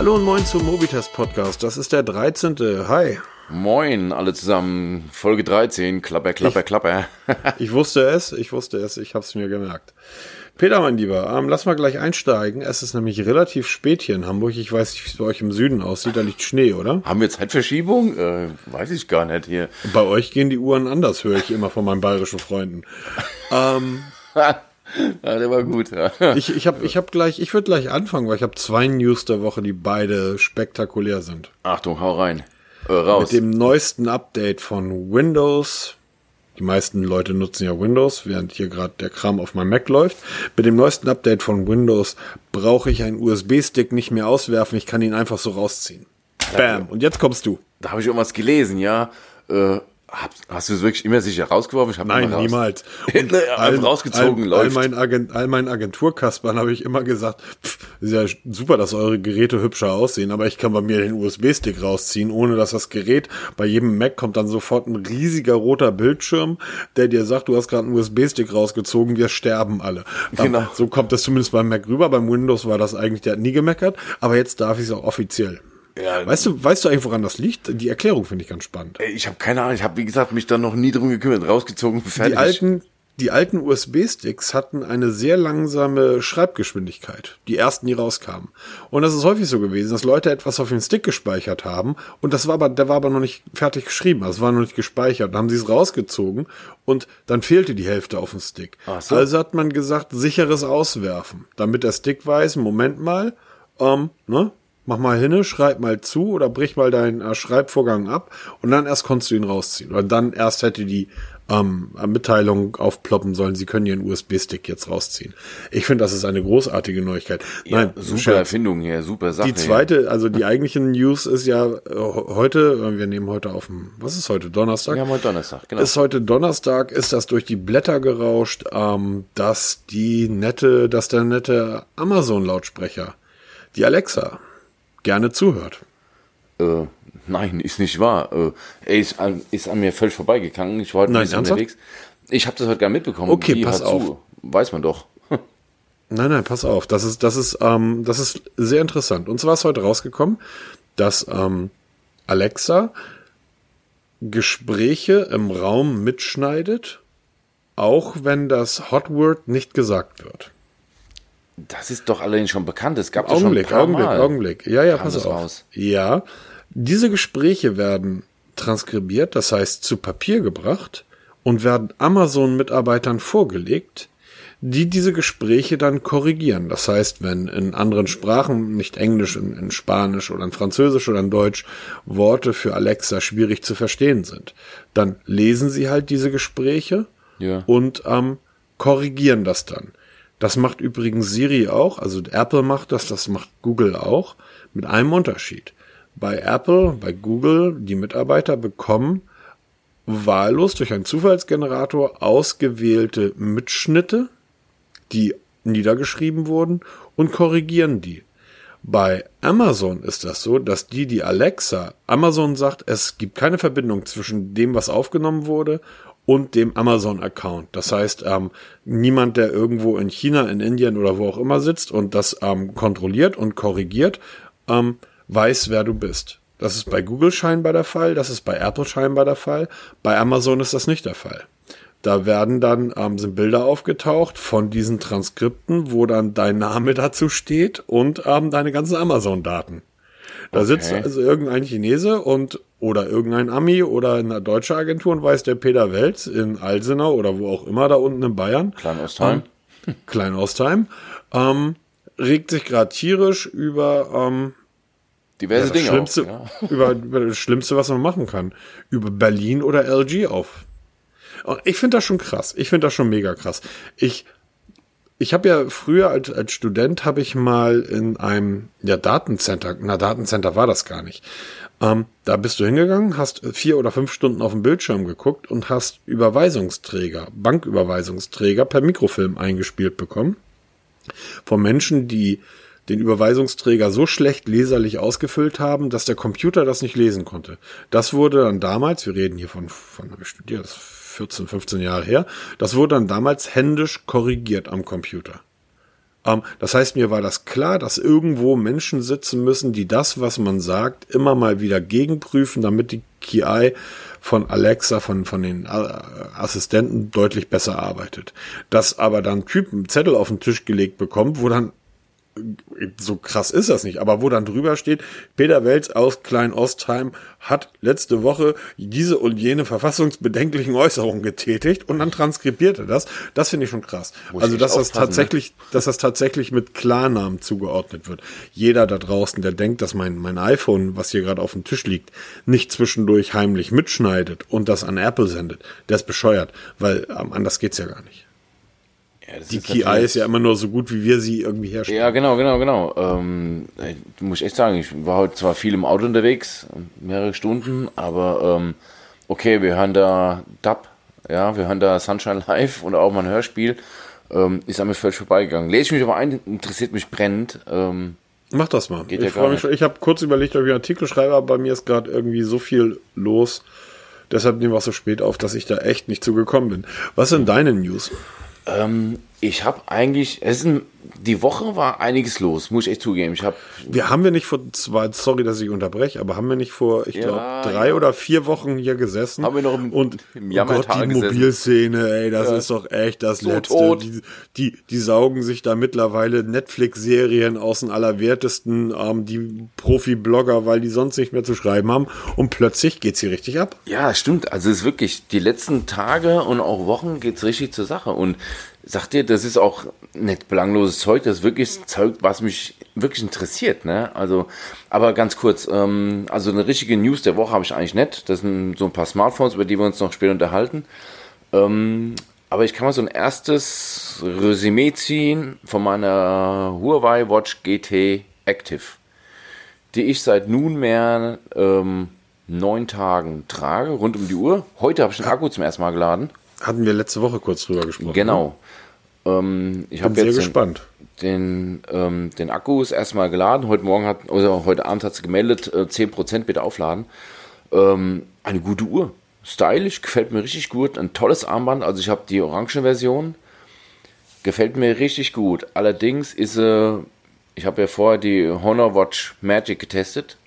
Hallo und moin zum Mobitest Podcast. Das ist der 13. Hi. Moin, alle zusammen. Folge 13. Klapper, klapper, Ich- klapper. Ich wusste es, ich wusste es, ich hab's mir gemerkt. Peter, mein Lieber, ähm, lass mal gleich einsteigen. Es ist nämlich relativ spät hier in Hamburg. Ich weiß nicht, wie es bei euch im Süden aussieht. Da liegt Schnee, oder? Haben wir Zeitverschiebung? Äh, weiß ich gar nicht hier. Bei euch gehen die Uhren anders, höre ich immer von meinen bayerischen Freunden. Ähm, ja, der war gut. Ja. ich ich habe ich hab gleich, ich würde gleich anfangen, weil ich habe zwei News der Woche, die beide spektakulär sind. Achtung, hau rein. Äh, raus. Mit dem neuesten Update von Windows. Die meisten Leute nutzen ja Windows, während hier gerade der Kram auf meinem Mac läuft. Mit dem neuesten Update von Windows brauche ich einen USB-Stick nicht mehr auswerfen. Ich kann ihn einfach so rausziehen. Bam. Und jetzt kommst du. Da habe ich irgendwas gelesen, ja. Äh, hast du es wirklich immer sicher rausgeworfen? Ich hab Nein, raus. niemals. Nee, einfach rausgezogen, all, all, läuft. mein Agent, all meinen Agenturkaspern habe ich immer gesagt, pff, ist ja super, dass eure Geräte hübscher aussehen, aber ich kann bei mir den USB-Stick rausziehen, ohne dass das Gerät, bei jedem Mac kommt dann sofort ein riesiger roter Bildschirm, der dir sagt, du hast gerade einen USB-Stick rausgezogen, wir sterben alle. Dann- Genau. So kommt das zumindest beim Mac rüber, beim Windows war das eigentlich, der hat nie gemeckert, aber jetzt darf ich es auch offiziell. Ja. Weißt du, weißt du eigentlich, woran das liegt? Die Erklärung finde ich ganz spannend. Ey, Ich habe keine Ahnung. Ich habe, wie gesagt, mich dann noch nie drum gekümmert. Rausgezogen, fertig. Die alten, die alten USB-Sticks hatten eine sehr langsame Schreibgeschwindigkeit, die ersten, die rauskamen. Und das ist häufig so gewesen, dass Leute etwas auf den Stick gespeichert haben und das war aber, der war aber noch nicht fertig geschrieben, also war noch nicht gespeichert. Dann haben sie es rausgezogen und dann fehlte die Hälfte auf dem Stick. So. Also hat man gesagt, sicheres Auswerfen, damit der Stick weiß, Moment mal, ähm, ne? Mach mal hinne, schreib mal zu oder brich mal deinen äh, Schreibvorgang ab und dann erst konntest du ihn rausziehen. Oder dann erst hätte die ähm, Mitteilung aufploppen sollen, sie können ihren USB-Stick jetzt rausziehen. Ich finde, das ist eine großartige Neuigkeit. ja, Nein, super Scherz. Erfindung hier, super Sache. Die zweite, also die eigentliche News ist ja äh, heute, äh, wir nehmen heute auf dem, was ist heute, Donnerstag? Wir haben heute Donnerstag, genau. Ist heute Donnerstag, ist das durch die Blätter gerauscht, ähm, dass die nette, dass der nette Amazon-Lautsprecher, die Alexa, gerne zuhört. Äh, nein, ist nicht wahr. Äh, ist, an, ist an mir völlig vorbeigegangen. Ich war heute Nein, unterwegs. Ich habe das heute gar nicht mitbekommen. Okay, Wie, pass hör zu. Weiß man doch. Nein, nein, pass auf. Das ist, das ist, ähm, das ist sehr interessant. Und zwar ist heute rausgekommen, dass ähm, Alexa Gespräche im Raum mitschneidet, auch wenn das Hot Word nicht gesagt wird. Das ist doch allerdings schon bekannt. Es gab Augenblick, schon ein Augenblick, Mal. Augenblick. Ja, ja, pass auf. raus. Ja, diese Gespräche werden transkribiert, das heißt zu Papier gebracht und werden Amazon-Mitarbeitern vorgelegt, die diese Gespräche dann korrigieren. Das heißt, wenn in anderen Sprachen, nicht Englisch, in, in Spanisch oder in Französisch oder in Deutsch, Worte für Alexa schwierig zu verstehen sind, dann lesen sie halt diese Gespräche Ja. und ähm, korrigieren das dann. Das macht übrigens Siri auch, also Apple macht das, das macht Google auch, mit einem Unterschied. Bei Apple, bei Google, die Mitarbeiter bekommen wahllos durch einen Zufallsgenerator ausgewählte Mitschnitte, die niedergeschrieben wurden und korrigieren die. Bei Amazon ist das so, dass die, die Alexa, Amazon sagt, es gibt keine Verbindung zwischen dem, was aufgenommen wurde und dem Amazon-Account. Das heißt, ähm, niemand, der irgendwo in China, in Indien oder wo auch immer sitzt und das ähm, kontrolliert und korrigiert, ähm, weiß, wer du bist. Das ist bei Google scheinbar der Fall, das ist bei Apple scheinbar der Fall, bei Amazon ist das nicht der Fall. Da werden dann ähm, sind Bilder aufgetaucht von diesen Transkripten, wo dann dein Name dazu steht und ähm, deine ganzen Amazon-Daten. Da sitzt also irgendein Chinese und oder irgendein Ami oder eine deutsche Agentur und weiß der Peter Welz in Alsenau oder wo auch immer da unten in Bayern, Klein-Ostheim. Klein-Ostheim, ähm, regt sich gerade tierisch über ähm, Diverse das Dinge Schlimmste, auch. Ja. über, über das Schlimmste, was man machen kann. Über Berlin oder LG auf. Und ich finde das schon krass. Ich finde das schon mega krass. Ich, ich habe ja früher als, als Student habe ich mal in einem ja, Datencenter, na Datencenter war das gar nicht. Ähm, da bist du hingegangen, hast vier oder fünf Stunden auf dem Bildschirm geguckt und hast Überweisungsträger, Banküberweisungsträger per Mikrofilm eingespielt bekommen von Menschen, die den Überweisungsträger so schlecht leserlich ausgefüllt haben, dass der Computer das nicht lesen konnte. Das wurde dann damals, wir reden hier von, von habe ich studiert, 14, 15 Jahre her, das wurde dann damals händisch korrigiert am Computer. Ähm, das heißt, mir war das klar, dass irgendwo Menschen sitzen müssen, die das, was man sagt, immer mal wieder gegenprüfen, damit die KI von Alexa, von, von den äh, Assistenten deutlich besser arbeitet. Dass aber dann Typen Zettel auf den Tisch gelegt bekommt, wo dann so krass ist das nicht, aber wo dann drüber steht, Peter Welz aus Klein-Ostheim hat letzte Woche diese und jene verfassungsbedenklichen Äußerungen getätigt und dann transkribiert er das. Das finde ich schon krass. Muss also, dass das ne? tatsächlich, ne? dass das tatsächlich mit Klarnamen zugeordnet wird. Jeder da draußen, der denkt, dass mein, mein iPhone, was hier gerade auf dem Tisch liegt, nicht zwischendurch heimlich mitschneidet und das an Apple sendet, der ist bescheuert, weil ähm, anders geht's ja gar nicht. Ja, die KI ist ja immer nur so gut, wie wir sie irgendwie herstellen. Ja, genau, genau, genau. Ähm, muss ich echt sagen, ich war heute zwar viel im Auto unterwegs, mehrere Stunden, aber ähm, okay, wir hören da Dub, ja, wir hören da Sunshine Live und auch mal ein Hörspiel. Ähm, ist an mir völlig vorbeigegangen. Lese ich mich aber ein, interessiert mich brennend. Ähm, Mach das mal. ich ja freue mich schon. Ich habe kurz überlegt, ob ich einen Artikel schreibe, aber bei mir ist gerade irgendwie so viel los. Deshalb nehmen wir auch so spät auf, dass ich da echt nicht zugekommen bin. Was sind deine News? Ähm, ich habe eigentlich, es ist ein, die Woche war einiges los, muss ich echt zugeben. Ich hab, wir haben wir nicht vor zwei, sorry, dass ich unterbreche, aber haben wir nicht vor, ich ja, glaube, drei ja. oder vier Wochen hier gesessen haben wir noch im, und im oh Gott, die gesessen. Mobilszene, ey, das ja. ist doch echt das so Letzte. Die, die, die saugen sich da mittlerweile Netflix-Serien aus den Allerwertesten, ähm, die Profi-Blogger, weil die sonst nicht mehr zu schreiben haben und plötzlich geht's hier richtig ab. Ja, stimmt. Also es ist wirklich, die letzten Tage und auch Wochen geht's richtig zur Sache und sagt dir, das ist auch nicht belangloses Zeug, das ist wirklich Zeug, was mich wirklich interessiert. Ne? Also, aber ganz kurz, ähm, also eine richtige News der Woche habe ich eigentlich nicht. Das sind so ein paar Smartphones, über die wir uns noch später unterhalten. Ähm, aber ich kann mal so ein erstes Resümee ziehen von meiner Huawei Watch GT Active, die ich seit nunmehr ähm, neun Tagen trage, rund um die Uhr. Heute habe ich den Akku zum ersten Mal geladen. Hatten wir letzte Woche kurz drüber gesprochen. Genau. Ne? Ähm, ich habe jetzt gespannt. Den, ähm, den Akku ist erstmal geladen. Heute Morgen hat, oder heute Abend hat sie gemeldet, äh, 10% bitte aufladen. Ähm, eine gute Uhr. Stylisch, gefällt mir richtig gut. Ein tolles Armband. Also ich habe die orange Version. Gefällt mir richtig gut. Allerdings ist sie, äh, ich habe ja vorher die Honor Watch Magic getestet.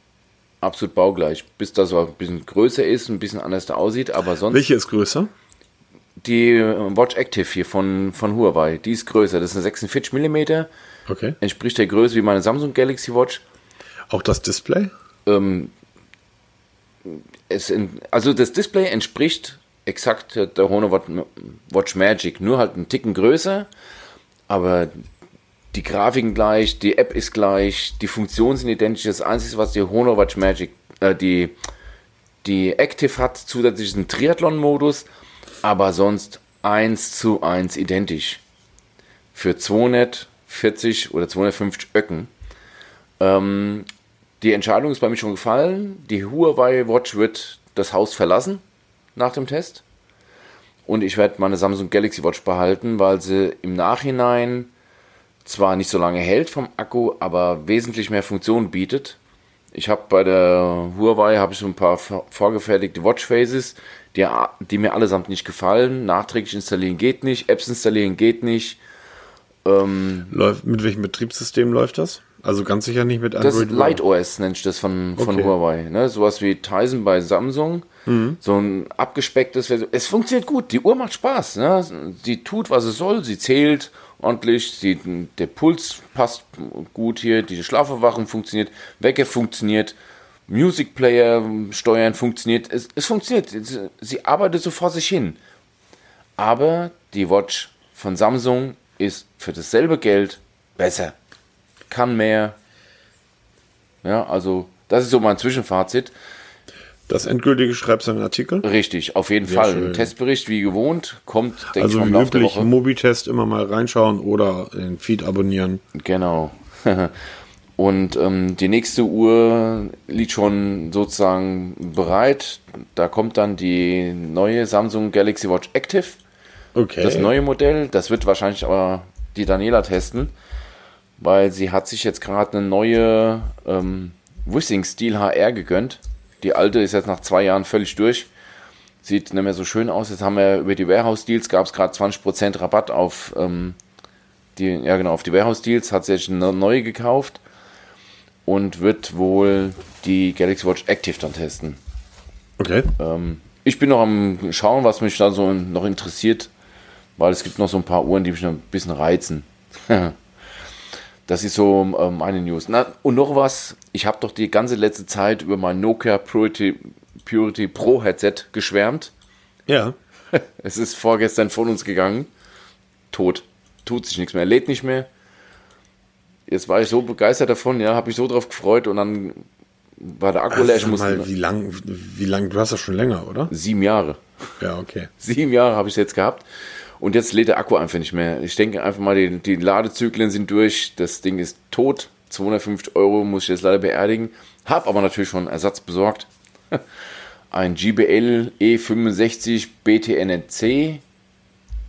Absolut baugleich. Bis das so ein bisschen größer ist, ein bisschen anders da aussieht, aber sonst. Welche ist größer? Die Watch Active hier von, von Huawei, die ist größer. Das ist eine 46 mm. Okay. Entspricht der Größe wie meine Samsung Galaxy Watch. Auch das Display? Ähm, in, also das Display entspricht exakt der Honor Watch Magic, nur halt einen Ticken größer, aber die Grafiken gleich, die App ist gleich, die Funktionen sind identisch. Das Einzige, was die Honor Watch Magic, äh, die, die Active hat, zusätzlich ist ein Triathlon-Modus aber sonst eins zu eins identisch. Für 240 oder 250 Öcken. Ähm, die Entscheidung ist bei mir schon gefallen. Die Huawei Watch wird das Haus verlassen nach dem Test. Und ich werde meine Samsung Galaxy Watch behalten, weil sie im Nachhinein zwar nicht so lange hält vom Akku, aber wesentlich mehr Funktionen bietet. Ich habe bei der Huawei habe ich so ein paar vorgefertigte Watchfaces, die, die mir allesamt nicht gefallen. Nachträglich installieren geht nicht, Apps installieren geht nicht. Ähm, läuft, mit welchem Betriebssystem läuft das? Also ganz sicher nicht mit Android. Das Light OS nennt ich das von, von okay. Huawei. Ne? Sowas wie Tizen bei Samsung. Mhm. So ein abgespecktes Version. Es funktioniert gut. Die Uhr macht Spaß. Ne? Sie tut, was es soll. Sie zählt ordentlich. Sie, der Puls passt gut hier. Die Schlafverwachung funktioniert. Wecker funktioniert. Music Player steuern funktioniert. Es, es funktioniert. Sie arbeitet so vor sich hin. Aber die Watch von Samsung ist für dasselbe Geld besser. Kann mehr. Ja, also das ist so mein Zwischenfazit. Das endgültige schreibst du einen Artikel? Richtig, auf jeden Sehr Fall. Schön. Ein Testbericht wie gewohnt kommt, denke also ich mal, wie üblich, Mobitest immer mal reinschauen oder den Feed abonnieren. Genau. Und ähm, die nächste Uhr liegt schon sozusagen bereit. Da kommt dann die neue Samsung Galaxy Watch Active. Okay. Das neue Modell. Das wird wahrscheinlich aber die Daniela testen, weil sie hat sich jetzt gerade eine neue ähm, Wissing Steel HR gegönnt. Die alte ist jetzt nach zwei Jahren völlig durch. Sieht nicht mehr so schön aus. Jetzt haben wir über die Warehouse Deals gab es gerade 20% Rabatt auf ähm, Die, ja, genau, auf die Warehouse Deals hat sie jetzt eine neue gekauft und wird wohl die Galaxy Watch Active dann testen. Okay. Ähm, ich bin noch am Schauen, was mich da so noch interessiert, weil es gibt noch so ein paar Uhren, die mich noch ein bisschen reizen. das ist so ähm, meine News. Na, und noch was, ich habe doch die ganze letzte Zeit über mein Nokia Purity, Purity Pro Headset geschwärmt. Ja. Es ist vorgestern von uns gegangen. Tot. Tut sich nichts mehr. Lädt nicht mehr. Jetzt war ich so begeistert davon, ja, habe ich so drauf gefreut und dann war der Akku leer. Ich musste mal, wie lang, wie lang, du hast das schon länger, oder? sieben Jahre. Ja, okay. Sieben Jahre habe ich es jetzt gehabt. Und jetzt lädt der Akku einfach nicht mehr. Ich denke einfach mal, die, die Ladezyklen sind durch. Das Ding ist tot. 250 Euro muss ich jetzt leider beerdigen. Hab aber natürlich schon Ersatz besorgt. Ein GBL E65 BTNC.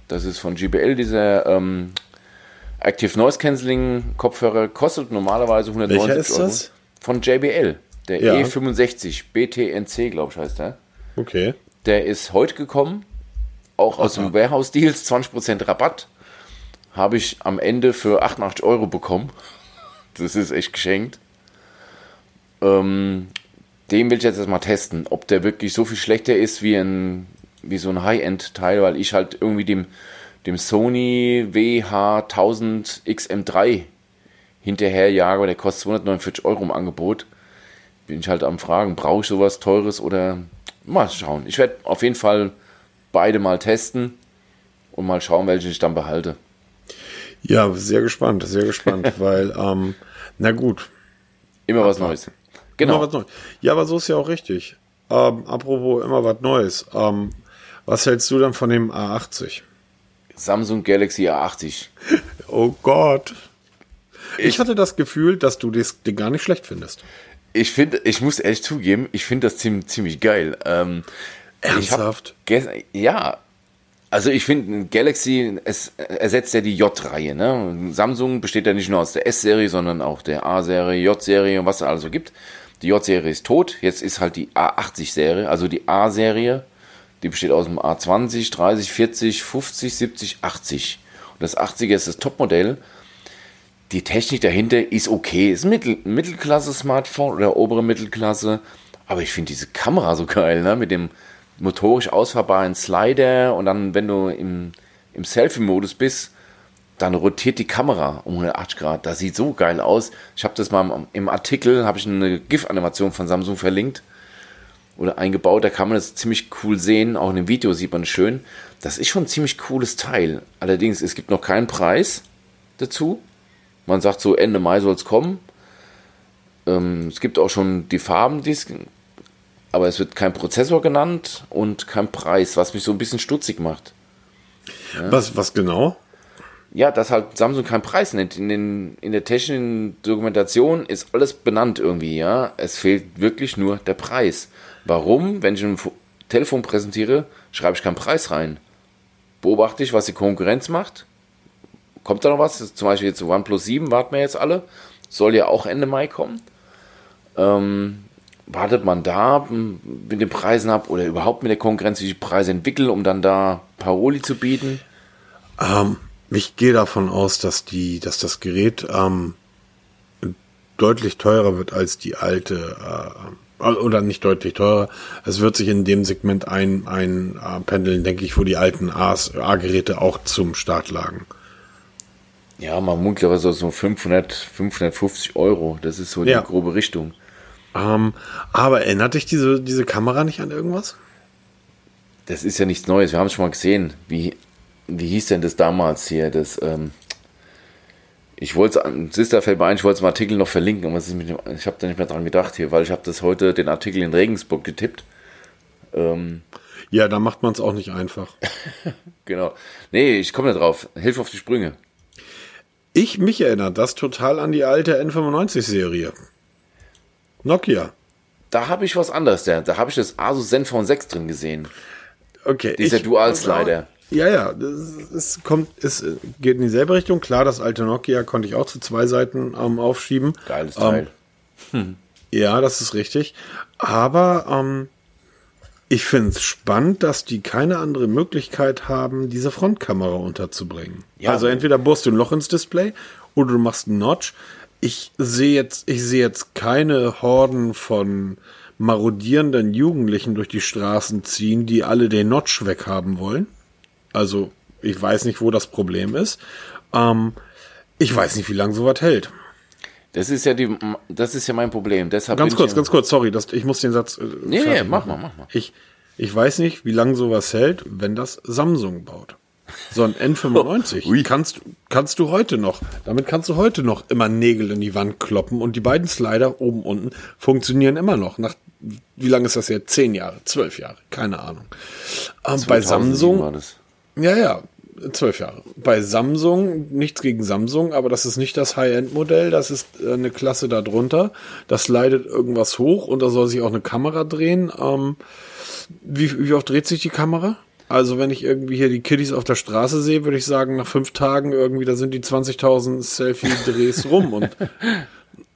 Das ist von GBL, dieser ähm, Active Noise Cancelling Kopfhörer. Kostet normalerweise 190 Welcher ist Euro. das? Von JBL. Der Ja. E65 BTNC, glaube ich, heißt der. Okay. Der ist heute gekommen, auch aus dem Warehouse Deals, 20% Rabatt. Habe ich am Ende für 88 Euro bekommen. Das ist echt geschenkt. Ähm, den will ich jetzt erstmal testen, ob der wirklich so viel schlechter ist wie, ein, wie so ein High-End-Teil, weil ich halt irgendwie dem, dem Sony WH1000 XM3 hinterherjage, aber der kostet 249 Euro im Angebot. Bin ich halt am Fragen, brauche ich sowas Teures oder mal schauen. Ich werde auf jeden Fall beide mal testen und mal schauen, welche ich dann behalte. Ja, sehr gespannt, sehr gespannt, weil, ähm, na gut. Immer was Neues. Immer Genau. was Neues. Ja, aber so ist ja auch richtig. Ähm, apropos immer was Neues. Ähm, was hältst du dann von dem A80? Samsung Galaxy A80. Oh Gott. Ich, hatte das Gefühl, dass du das Ding gar nicht schlecht findest. Ich finde, ich muss ehrlich zugeben, ich finde das ziemlich, ziemlich geil. Ähm, ich Ernsthaft? ja, also ich finde, Galaxy, es ersetzt ja die J-Reihe. Ne? Samsung besteht ja nicht nur aus der S-Serie, sondern auch der A-Serie, J-Serie und was es also gibt. Die J-Serie ist tot, jetzt ist halt die A80-Serie, also die A-Serie, die besteht aus dem A20, 30, 40, 50, 70, 80. Und das 80er ist das Topmodell. Die Technik dahinter ist okay. Ist ein Mittel, Mittelklasse-Smartphone oder obere Mittelklasse. Aber ich finde diese Kamera so geil, ne? Mit dem motorisch ausfahrbaren Slider und dann, wenn du im, im Selfie-Modus bist, dann rotiert die Kamera um 180 Grad. Das sieht so geil aus. Ich habe das mal im Artikel, habe ich eine GIF-Animation von Samsung verlinkt oder eingebaut. Da kann man das ziemlich cool sehen. Auch in dem Video sieht man es schön. Das ist schon ein ziemlich cooles Teil. Allerdings, es gibt noch keinen Preis dazu. Man sagt so, Ende Mai soll es kommen. Ähm, es gibt auch schon die Farben, die es, aber es wird kein Prozessor genannt und kein Preis, was mich so ein bisschen stutzig macht. Was, was genau? Ja, dass halt Samsung keinen Preis nennt. In, den, in der technischen Dokumentation ist alles benannt irgendwie, ja. Es fehlt wirklich nur der Preis. Warum? Wenn ich ein Fo- Telefon präsentiere, schreibe ich keinen Preis rein. Beobachte ich, was die Konkurrenz macht. Kommt da noch was? Zum Beispiel jetzt OnePlus 7, warten wir jetzt alle. Soll ja auch Ende Mai kommen. Ähm, wartet man da mit den Preisen ab oder überhaupt mit der Konkurrenz, wie die Preise entwickeln, um dann da Paroli zu bieten? Ähm, ich gehe davon aus, dass die, dass das Gerät ähm, deutlich teurer wird als die alte, äh, oder nicht deutlich teurer. Es wird sich in dem Segment ein, ein äh, pendeln, denke ich, wo die alten A-Geräte auch zum Start lagen. Ja, man munkelt so 500, 550 Euro. Das ist so Ja. die grobe Richtung. Ähm, aber erinnert dich diese, diese Kamera nicht an irgendwas? Das ist ja nichts Neues. Wir haben es schon mal gesehen. Wie, wie hieß denn das damals hier? Das, ähm, ich wollte es, Sister fällt mir ein, ich wollte es im Artikel noch verlinken, aber es ist mit dem, ich habe da nicht mehr dran gedacht hier, weil ich habe das heute, den Artikel in Regensburg getippt. Ähm, Ja, da macht man es auch nicht einfach. genau. Nee, ich komme da drauf. Hilf auf die Sprünge. Ich, mich erinnert das total an die alte N95-Serie. Nokia. Da habe ich was anderes. Da, da habe ich das Asus Zenfone 6 drin gesehen. Okay. Dieser Dual-Slider. Ja, ja, es kommt, es geht in dieselbe Richtung. Klar, das alte Nokia konnte ich auch zu zwei Seiten ähm, aufschieben. Geiles Ähm, Teil. Ja, das ist richtig. Aber ähm, Ich finde es spannend, dass die keine andere Möglichkeit haben, diese Frontkamera unterzubringen. Ja. Also entweder bohrst du ein Loch ins Display oder du machst einen Notch. Ich sehe jetzt, ich sehe jetzt keine Horden von marodierenden Jugendlichen durch die Straßen ziehen, die alle den Notch weghaben wollen. Also ich weiß nicht, wo das Problem ist. Ähm, ich weiß nicht, wie lange sowas hält. Das ist ja die, das ist ja mein Problem. Deshalb Ganz kurz, ganz kurz, sorry, das, ich muss den Satz. Äh, Nee, nee, mach mal, mach mal. Ich, ich weiß nicht, wie lange sowas hält, wenn das Samsung baut. So ein N95 Ui. kannst, kannst du heute noch, damit kannst du heute noch immer Nägel in die Wand kloppen und die beiden Slider oben unten funktionieren immer noch. Nach, wie lange ist das jetzt? Zehn Jahre, zwölf Jahre, keine Ahnung. Ähm, bei 2007 Samsung. Ja, ja, zwölf Jahre. Bei Samsung, nichts gegen Samsung, aber das ist nicht das High-End-Modell, das ist äh, eine Klasse darunter. Das leidet irgendwas hoch und da soll sich auch eine Kamera drehen. Ähm, wie, wie oft dreht sich die Kamera? Also wenn ich irgendwie hier die Kiddies auf der Straße sehe, würde ich sagen, nach fünf Tagen irgendwie, da sind die 20.000 Selfie-Drehs rum und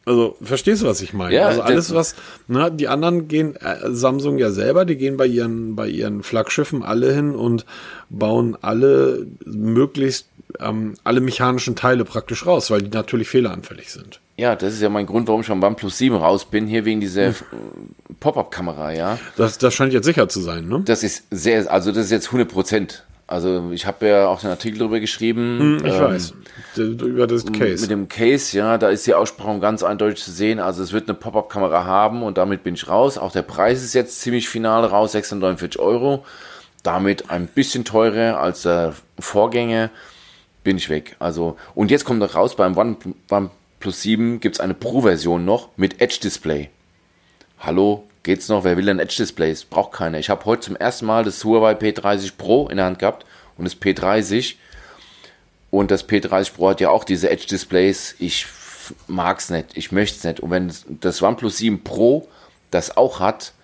also, verstehst du, was ich meine? Ja, also alles, was, na, die anderen gehen, äh, Samsung ja selber, die gehen bei ihren, bei ihren Flaggschiffen alle hin und bauen alle möglichst, ähm, alle mechanischen Teile praktisch raus, weil die natürlich fehleranfällig sind. Ja, das ist ja mein Grund, warum ich beim OnePlus 7 raus bin, hier wegen dieser Hm. Pop-Up-Kamera, ja. Das, das scheint jetzt sicher zu sein, ne? Das ist sehr, also das ist jetzt 100 Prozent. Also ich habe ja auch einen Artikel darüber geschrieben. Hm, Ich ähm, weiß. Über das Case. Mit dem Case, ja, da ist die Aussprache ganz eindeutig zu sehen. Also es wird eine Pop-Up-Kamera haben und damit bin ich raus. Auch der Preis ist jetzt ziemlich final raus, 649 Euro. Damit ein bisschen teurer als der Vorgänger. Bin ich weg. Also, und jetzt kommt noch raus, beim One, OnePlus 7 gibt es eine Pro-Version noch mit Edge-Display. Hallo, geht's noch? Wer will denn Edge-Displays? Braucht keiner. Ich habe heute zum ersten Mal das Huawei P30 Pro in der Hand gehabt und das P30 und das P30 Pro hat ja auch diese Edge-Displays. Ich mag's nicht. Ich möchte es nicht. Und wenn das OnePlus 7 Pro das auch hat,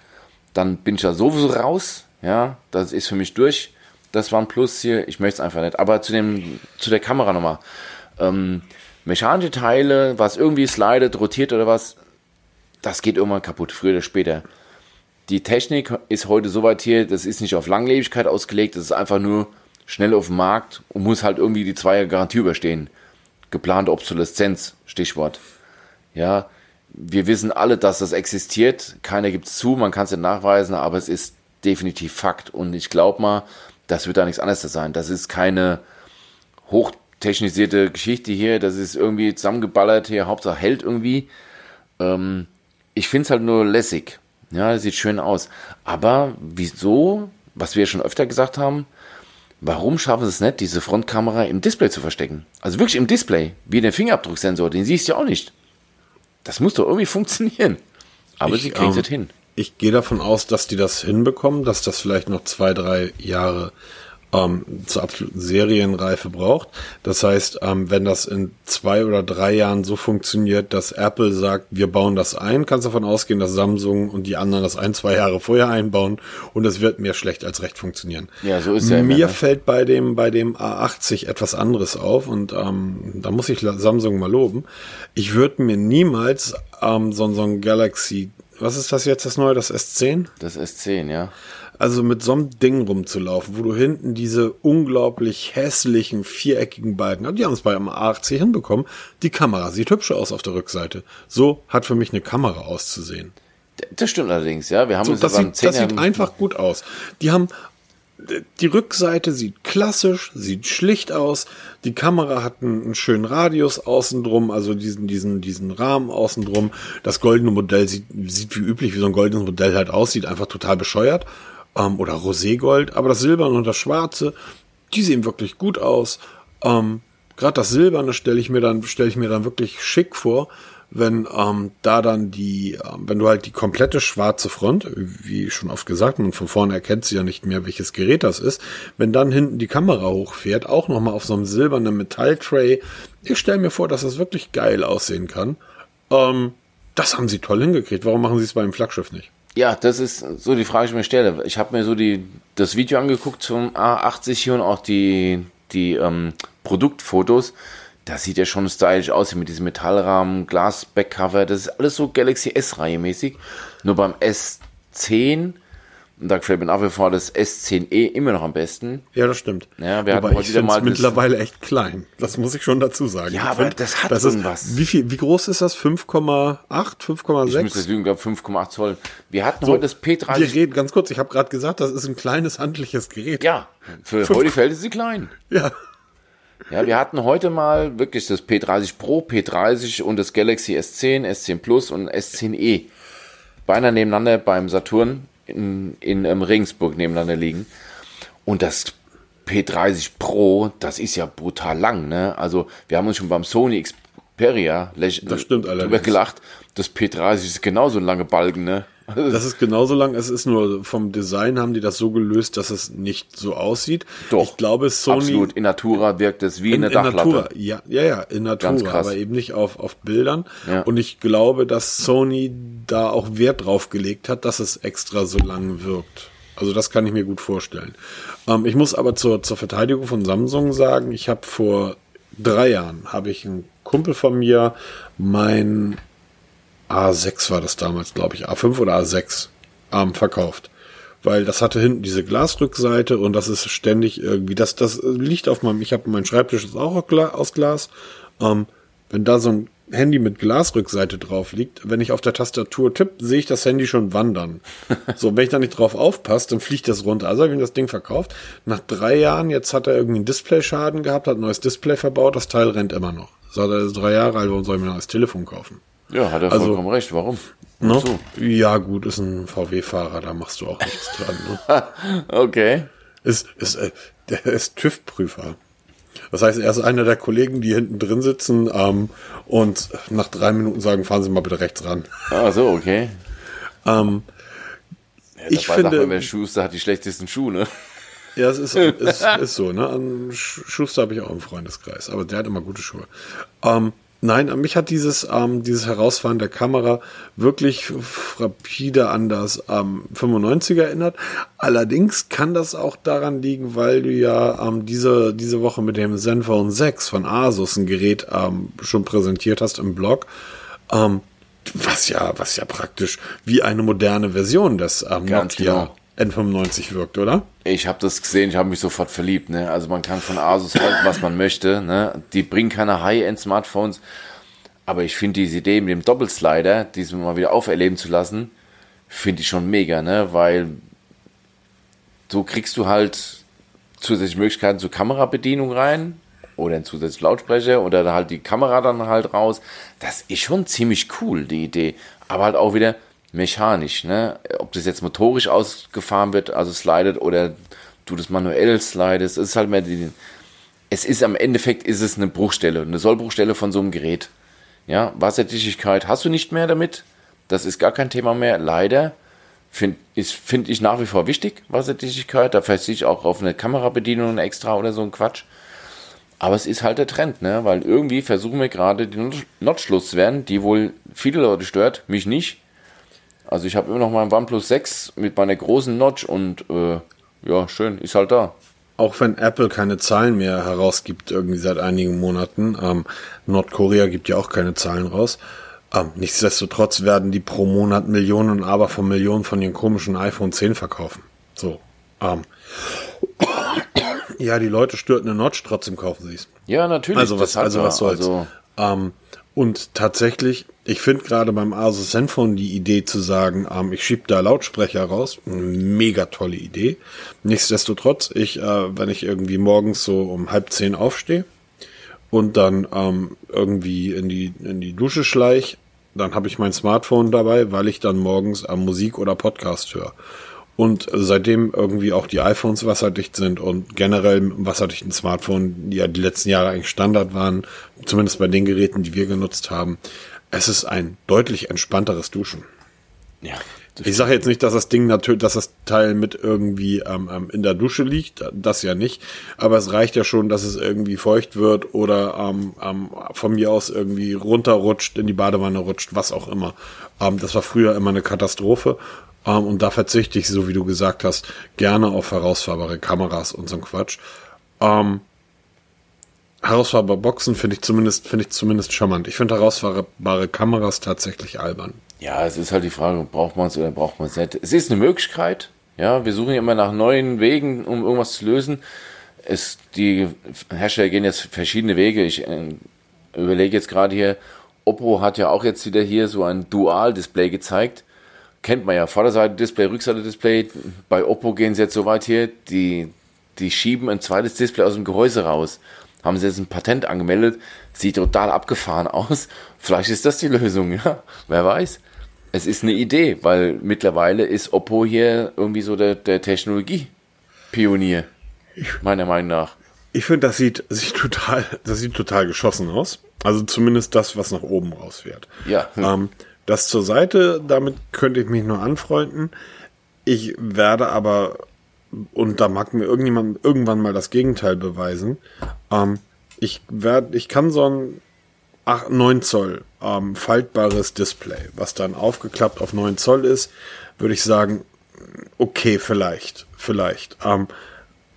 dann bin ich da sowieso raus. Ja, das ist für mich durch. Das OnePlus hier, ich möchte es einfach nicht. Aber zu dem, zu der Kamera nochmal. Ähm, mechanische Teile, was irgendwie slidet, rotiert oder was, das geht irgendwann kaputt, früher oder später. Die Technik ist heute soweit hier, das ist nicht auf Langlebigkeit ausgelegt, das ist einfach nur schnell auf dem Markt und muss halt irgendwie die zwei Garantie überstehen. Geplante Obsoleszenz, Stichwort. Ja, wir wissen alle, dass das existiert. Keiner gibt es zu, man kann es nicht nachweisen, aber es ist definitiv Fakt. Und ich glaube mal, das wird da nichts anderes sein. Das ist keine hochtechnisierte Geschichte hier. Das ist irgendwie zusammengeballert hier. Hauptsache hält irgendwie. Ähm, ich finde es halt nur lässig. Ja, das sieht schön aus. Aber wieso, was wir schon öfter gesagt haben, warum schaffen sie es nicht, diese Frontkamera im Display zu verstecken? Also wirklich im Display, wie den Fingerabdrucksensor, den siehst du ja auch nicht. Das muss doch irgendwie funktionieren. Aber Ich, sie kriegen ähm, es hin. Ich gehe davon aus, dass die das hinbekommen, dass das vielleicht noch zwei, drei Jahre ähm, zur absoluten Serienreife braucht. Das heißt, ähm, wenn das in zwei oder drei Jahren so funktioniert, dass Apple sagt, wir bauen das ein, kannst du davon ausgehen, dass Samsung und die anderen das ein, zwei Jahre vorher einbauen und es wird mehr schlecht als recht funktionieren. Ja, so ist ja immer, Mir ne? fällt bei dem, bei dem A80 etwas anderes auf und ähm, da muss ich Samsung mal loben. Ich würde mir niemals ähm, so, so ein Galaxy, was ist das jetzt das neue, das S10? Das S10, ja. Also mit so einem Ding rumzulaufen, wo du hinten diese unglaublich hässlichen, viereckigen Balken, die haben es bei einem A80 hinbekommen. Die Kamera sieht hübsch aus auf der Rückseite. So hat für mich eine Kamera auszusehen. Das stimmt allerdings, ja. Wir haben So, uns das, sieht, das 10er sieht einfach gut aus. Die haben die Rückseite sieht klassisch, sieht schlicht aus. Die Kamera hat einen, einen schönen Radius außen drum, also diesen, diesen, diesen Rahmen außen drum. Das goldene Modell sieht, sieht wie üblich, wie so ein goldenes Modell halt aussieht, einfach total bescheuert. Ähm, oder Roségold. Aber das Silberne und das Schwarze, die sehen wirklich gut aus. Ähm, Gerade das Silberne stelle ich mir dann, stelle ich mir dann wirklich schick vor wenn ähm, da dann die, ähm, wenn du halt die komplette schwarze Front, wie schon oft gesagt, man von vorne erkennt sie ja nicht mehr, welches Gerät das ist, wenn dann hinten die Kamera hochfährt, auch nochmal auf so einem silbernen Metalltray, ich stelle mir vor, dass das wirklich geil aussehen kann. Ähm, das haben sie toll hingekriegt. Warum machen sie es beim Flaggschiff nicht? Ja, das ist so die Frage, die ich mir stelle. Ich habe mir so die, das Video angeguckt zum A80 hier und auch die, die ähm, Produktfotos. Das sieht ja schon stylisch aus hier mit diesem Metallrahmen, Glas-Backcover. Das ist alles so Galaxy S-Reihe mäßig. Nur beim S10 Und da gefällt mir nach wie vor das S10e immer noch am besten. Ja, das stimmt. Ja, wir Wobei hatten heute ich wieder mal es das- mittlerweile echt klein. Das muss ich schon dazu sagen. Ja, Ich aber find, das hat ist, irgendwas. Wie viel, wie groß ist das? 5,8, Ich müsste 5,6? lügen, glaube 5,8 Zoll. Wir hatten So, heute das Wir P30. reden ganz kurz. Ich habe gerade gesagt, das ist ein kleines handliches Gerät. Ja, für heute fällt es sie klein. Ja. Ja, wir hatten heute mal wirklich das P30 Pro, P30 und das Galaxy S10, S10 Plus und S10e beinahe nebeneinander beim Saturn in, in ähm, Regensburg nebeneinander liegen. Und das P30 Pro, das ist ja brutal lang, ne? Also, wir haben uns schon beim Sony Xperia Das stimmt drüber allerdings. gelacht. Das P30 ist genauso ein lange Balken, ne? Das ist genauso lang. Es ist nur vom Design haben die das so gelöst, dass es nicht so aussieht. Doch, Ich glaube, Sony Absolut. In Natura wirkt es wie eine in Dachlatte. Natura, ja, ja, ja, in Natura, Ganz krass. aber eben nicht auf, auf Bildern. Ja. Und ich glaube, dass Sony da auch Wert drauf gelegt hat, dass es extra so lang wirkt. Also das kann ich mir gut vorstellen. Ähm, ich muss aber zur, zur Verteidigung von Samsung sagen, ich habe vor drei Jahren, habe ich einen Kumpel von mir, mein A6 war das damals, glaube ich, A5 oder A6 ähm, verkauft. Weil das hatte hinten diese Glasrückseite und das ist ständig irgendwie, das, das liegt auf meinem, ich habe mein Schreibtisch ist auch aus Gla- aus Glas. Ähm, wenn da so ein Handy mit Glasrückseite drauf liegt, wenn ich auf der Tastatur tippe, sehe ich das Handy schon wandern. So, wenn ich da nicht drauf aufpasse, dann fliegt das runter. Also habe ich ihm das Ding verkauft. Nach drei Jahren, jetzt hat er irgendwie einen Displayschaden gehabt, hat ein neues Display verbaut, das Teil rennt immer noch. Sagt er, er ist drei Jahre alt, warum soll ich mir ein neues Telefon kaufen? Ja, hat er Also- vollkommen recht. Warum? Ne? So. Ja, gut, ist ein VW-Fahrer, da machst du auch nichts dran. Ne? Okay. Ist, ist, äh, der ist TÜV-Prüfer. Das heißt, er ist einer der Kollegen, die hinten drin sitzen ähm, und nach drei Minuten sagen, fahren Sie mal bitte rechts ran. Ah, so, okay. Ähm, Ja, Ich finde- man, wer Schuster hat die schlechtesten Schuhe, ne? ja, es ist, ist, ist so. Ne? Schuster habe ich auch im Freundeskreis, aber der hat immer gute Schuhe. Ähm, nein, mich hat dieses, ähm, dieses Herausfahren der Kamera wirklich rapide an das ähm, 95 erinnert. Allerdings kann das auch daran liegen, weil du ja ähm, diese, diese Woche mit dem Zenfone 6 von Asus ein Gerät ähm, schon präsentiert hast im Blog. Ähm, was ja, was ja praktisch wie eine moderne Version des ähm, Ganz Nokia genau. N95 wirkt, oder? Ich habe das gesehen, ich habe mich sofort verliebt. Ne? Also man kann von Asus halten, was man möchte. Ne? Die bringen keine High-End-Smartphones. Aber ich finde diese Idee mit dem Doppelslider, diesen mal wieder auferleben zu lassen, finde ich schon mega, ne? Weil so kriegst du halt zusätzliche Möglichkeiten zur Kamerabedienung rein oder einen zusätzlichen Lautsprecher oder halt die Kamera dann halt raus. Das ist schon ziemlich cool, die Idee. Aber halt auch wieder mechanisch, ne? Ob das jetzt motorisch ausgefahren wird, also slidet oder du das manuell slidest, es ist halt mehr die, es ist am Endeffekt ist es eine Bruchstelle, eine Sollbruchstelle von so einem Gerät. Ja, Wasserdichtigkeit hast du nicht mehr damit. Das ist gar kein Thema mehr. Leider finde ich, find ich nach wie vor wichtig, Wasserdichtigkeit. Da verzichte ich auch auf eine Kamerabedienung extra oder so ein Quatsch. Aber es ist halt der Trend, ne? Weil irgendwie versuchen wir gerade die Not- Notch loszuwerden, die wohl viele Leute stört, mich nicht. Also ich habe immer noch meinen OnePlus 6 mit meiner großen Notch und äh, ja, schön, ist halt da. Auch wenn Apple keine Zahlen mehr herausgibt, irgendwie seit einigen Monaten, ähm, Nordkorea gibt ja auch keine Zahlen raus. Ähm, nichtsdestotrotz werden die pro Monat Millionen und aber von Millionen von ihren komischen iPhone 10 verkaufen. So. Ähm. Ja, die Leute stört eine Notch, trotzdem kaufen sie es. Ja, natürlich. Also was, also was soll's. Also, Ähm, und tatsächlich, ich finde gerade beim Asus Zenfone die Idee zu sagen, ähm, ich schieb da Lautsprecher raus, eine mega tolle Idee. Nichtsdestotrotz, ich, äh, wenn ich irgendwie morgens so um halb zehn aufstehe und dann ähm, irgendwie in die, in die Dusche schleich, dann habe ich mein Smartphone dabei, weil ich dann morgens äh, Musik oder Podcast höre. Und seitdem irgendwie auch die iPhones wasserdicht sind und generell wasserdichten Smartphone, die ja die letzten Jahre eigentlich Standard waren, zumindest bei den Geräten, die wir genutzt haben, es ist ein deutlich entspannteres Duschen. ja. Ich sage jetzt nicht, dass das Ding natürlich, dass das Teil mit irgendwie ähm, ähm, in der Dusche liegt, das ja nicht. Aber es reicht ja schon, dass es irgendwie feucht wird oder ähm, ähm, von mir aus irgendwie runterrutscht, in die Badewanne rutscht, was auch immer. Ähm, das war früher immer eine Katastrophe. Ähm, und da verzichte ich, so wie du gesagt hast, gerne auf herausfahrbare Kameras und so ein Quatsch. Ähm, herausfahrbare Boxen finde ich zumindest, finde ich zumindest charmant. Ich finde herausfahrbare Kameras tatsächlich albern. Ja, es ist halt die Frage, braucht man es oder braucht man es nicht. Es ist eine Möglichkeit, Ja, wir suchen ja immer nach neuen Wegen, um irgendwas zu lösen. Es, die Hersteller gehen jetzt verschiedene Wege. Ich äh, überlege jetzt gerade hier, Oppo hat ja auch jetzt wieder hier so ein Dual-Display gezeigt. Kennt man ja, Vorderseite-Display, Rückseite-Display. Bei Oppo gehen sie jetzt so weit hier, die, die schieben ein zweites Display aus dem Gehäuse raus. Haben sie jetzt ein Patent angemeldet, sieht total abgefahren aus. Vielleicht ist das die Lösung, ja. Wer weiß. Es ist eine Idee, weil mittlerweile ist Oppo hier irgendwie so der, der Technologie-Pionier. Meiner Meinung nach. Ich finde, das sieht, sieht total, das sieht total geschossen aus. Also zumindest das, was nach oben rausfährt. Ja. Ähm, das zur Seite, damit könnte ich mich nur anfreunden. Ich werde aber, und da mag mir irgendjemand irgendwann mal das Gegenteil beweisen, ähm, ich werde, ich kann so ein 8, 9 Zoll ähm, faltbares Display, was dann aufgeklappt auf 9 Zoll ist, würde ich sagen, okay, vielleicht, vielleicht. Ähm,